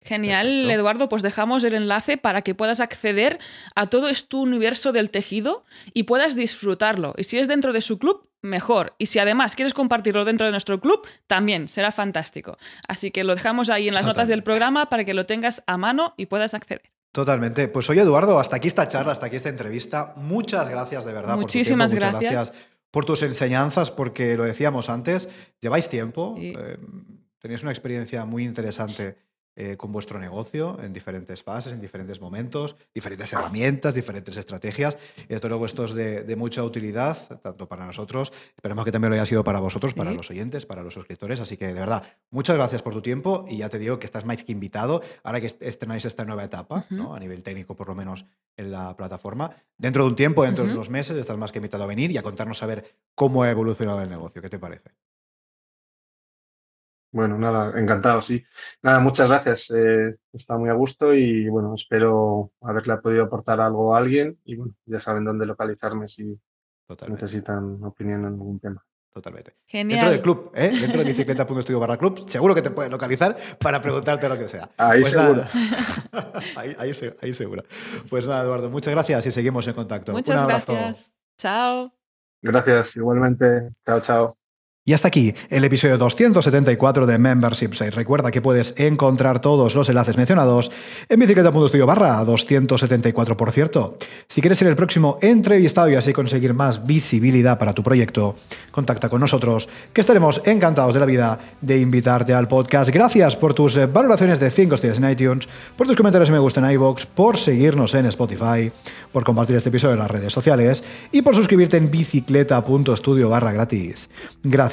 Genial, Eduardo, pues dejamos el enlace para que puedas acceder a todo este universo del tejido y puedas disfrutarlo. Y si es dentro de su club, mejor. Y si además quieres compartirlo dentro de nuestro club, también será fantástico. Así que lo dejamos ahí en las notas del programa para que lo tengas a mano y puedas acceder. Totalmente. Pues oye, Eduardo, hasta aquí esta charla, hasta aquí esta entrevista. Muchas gracias de verdad. Muchísimas por Muchas gracias. por tus enseñanzas, porque lo decíamos antes, lleváis tiempo, eh, tenéis una experiencia muy interesante eh, con vuestro negocio en diferentes fases, en diferentes momentos, diferentes herramientas, diferentes estrategias. Y desde luego esto es de, mucha utilidad, tanto para nosotros, esperemos que también lo haya sido para vosotros, para los oyentes, para los suscriptores. Así que de verdad, muchas gracias por tu tiempo y ya te digo que estás más que invitado ahora que estrenáis esta nueva etapa, ¿no? a nivel técnico por lo menos en la plataforma. Dentro de un tiempo, dentro de unos meses, estás más que invitado a venir y a contarnos a ver cómo ha evolucionado el negocio. ¿Qué te parece? Bueno, nada, encantado, sí. Nada, muchas gracias. Eh, está muy a gusto y bueno, espero haberle podido aportar algo a alguien y bueno, ya saben dónde localizarme si necesitan opinión en algún tema. Totalmente. Genial. Dentro del club, ¿eh? dentro de bicicleta.studio barra club, seguro que te pueden localizar para preguntarte lo que sea. Ahí pues seguro. ahí, ahí, ahí, seguro. Pues nada, Eduardo, muchas gracias y seguimos en contacto. Muchas gracias. Chao. Gracias, igualmente. Chao, chao. Y hasta aquí el episodio 274 de Membership Site. Recuerda que puedes encontrar todos los enlaces mencionados en bicicleta.studio barra 274, por cierto. Si quieres ser el próximo entrevistado y así conseguir más visibilidad para tu proyecto, contacta con nosotros, que estaremos encantados de la vida de invitarte al podcast. Gracias por tus valoraciones de 5 estrellas en iTunes, por tus comentarios me gusta en iVoox, por seguirnos en Spotify, por compartir este episodio en las redes sociales y por suscribirte en bicicleta.studio barra gratis. Gracias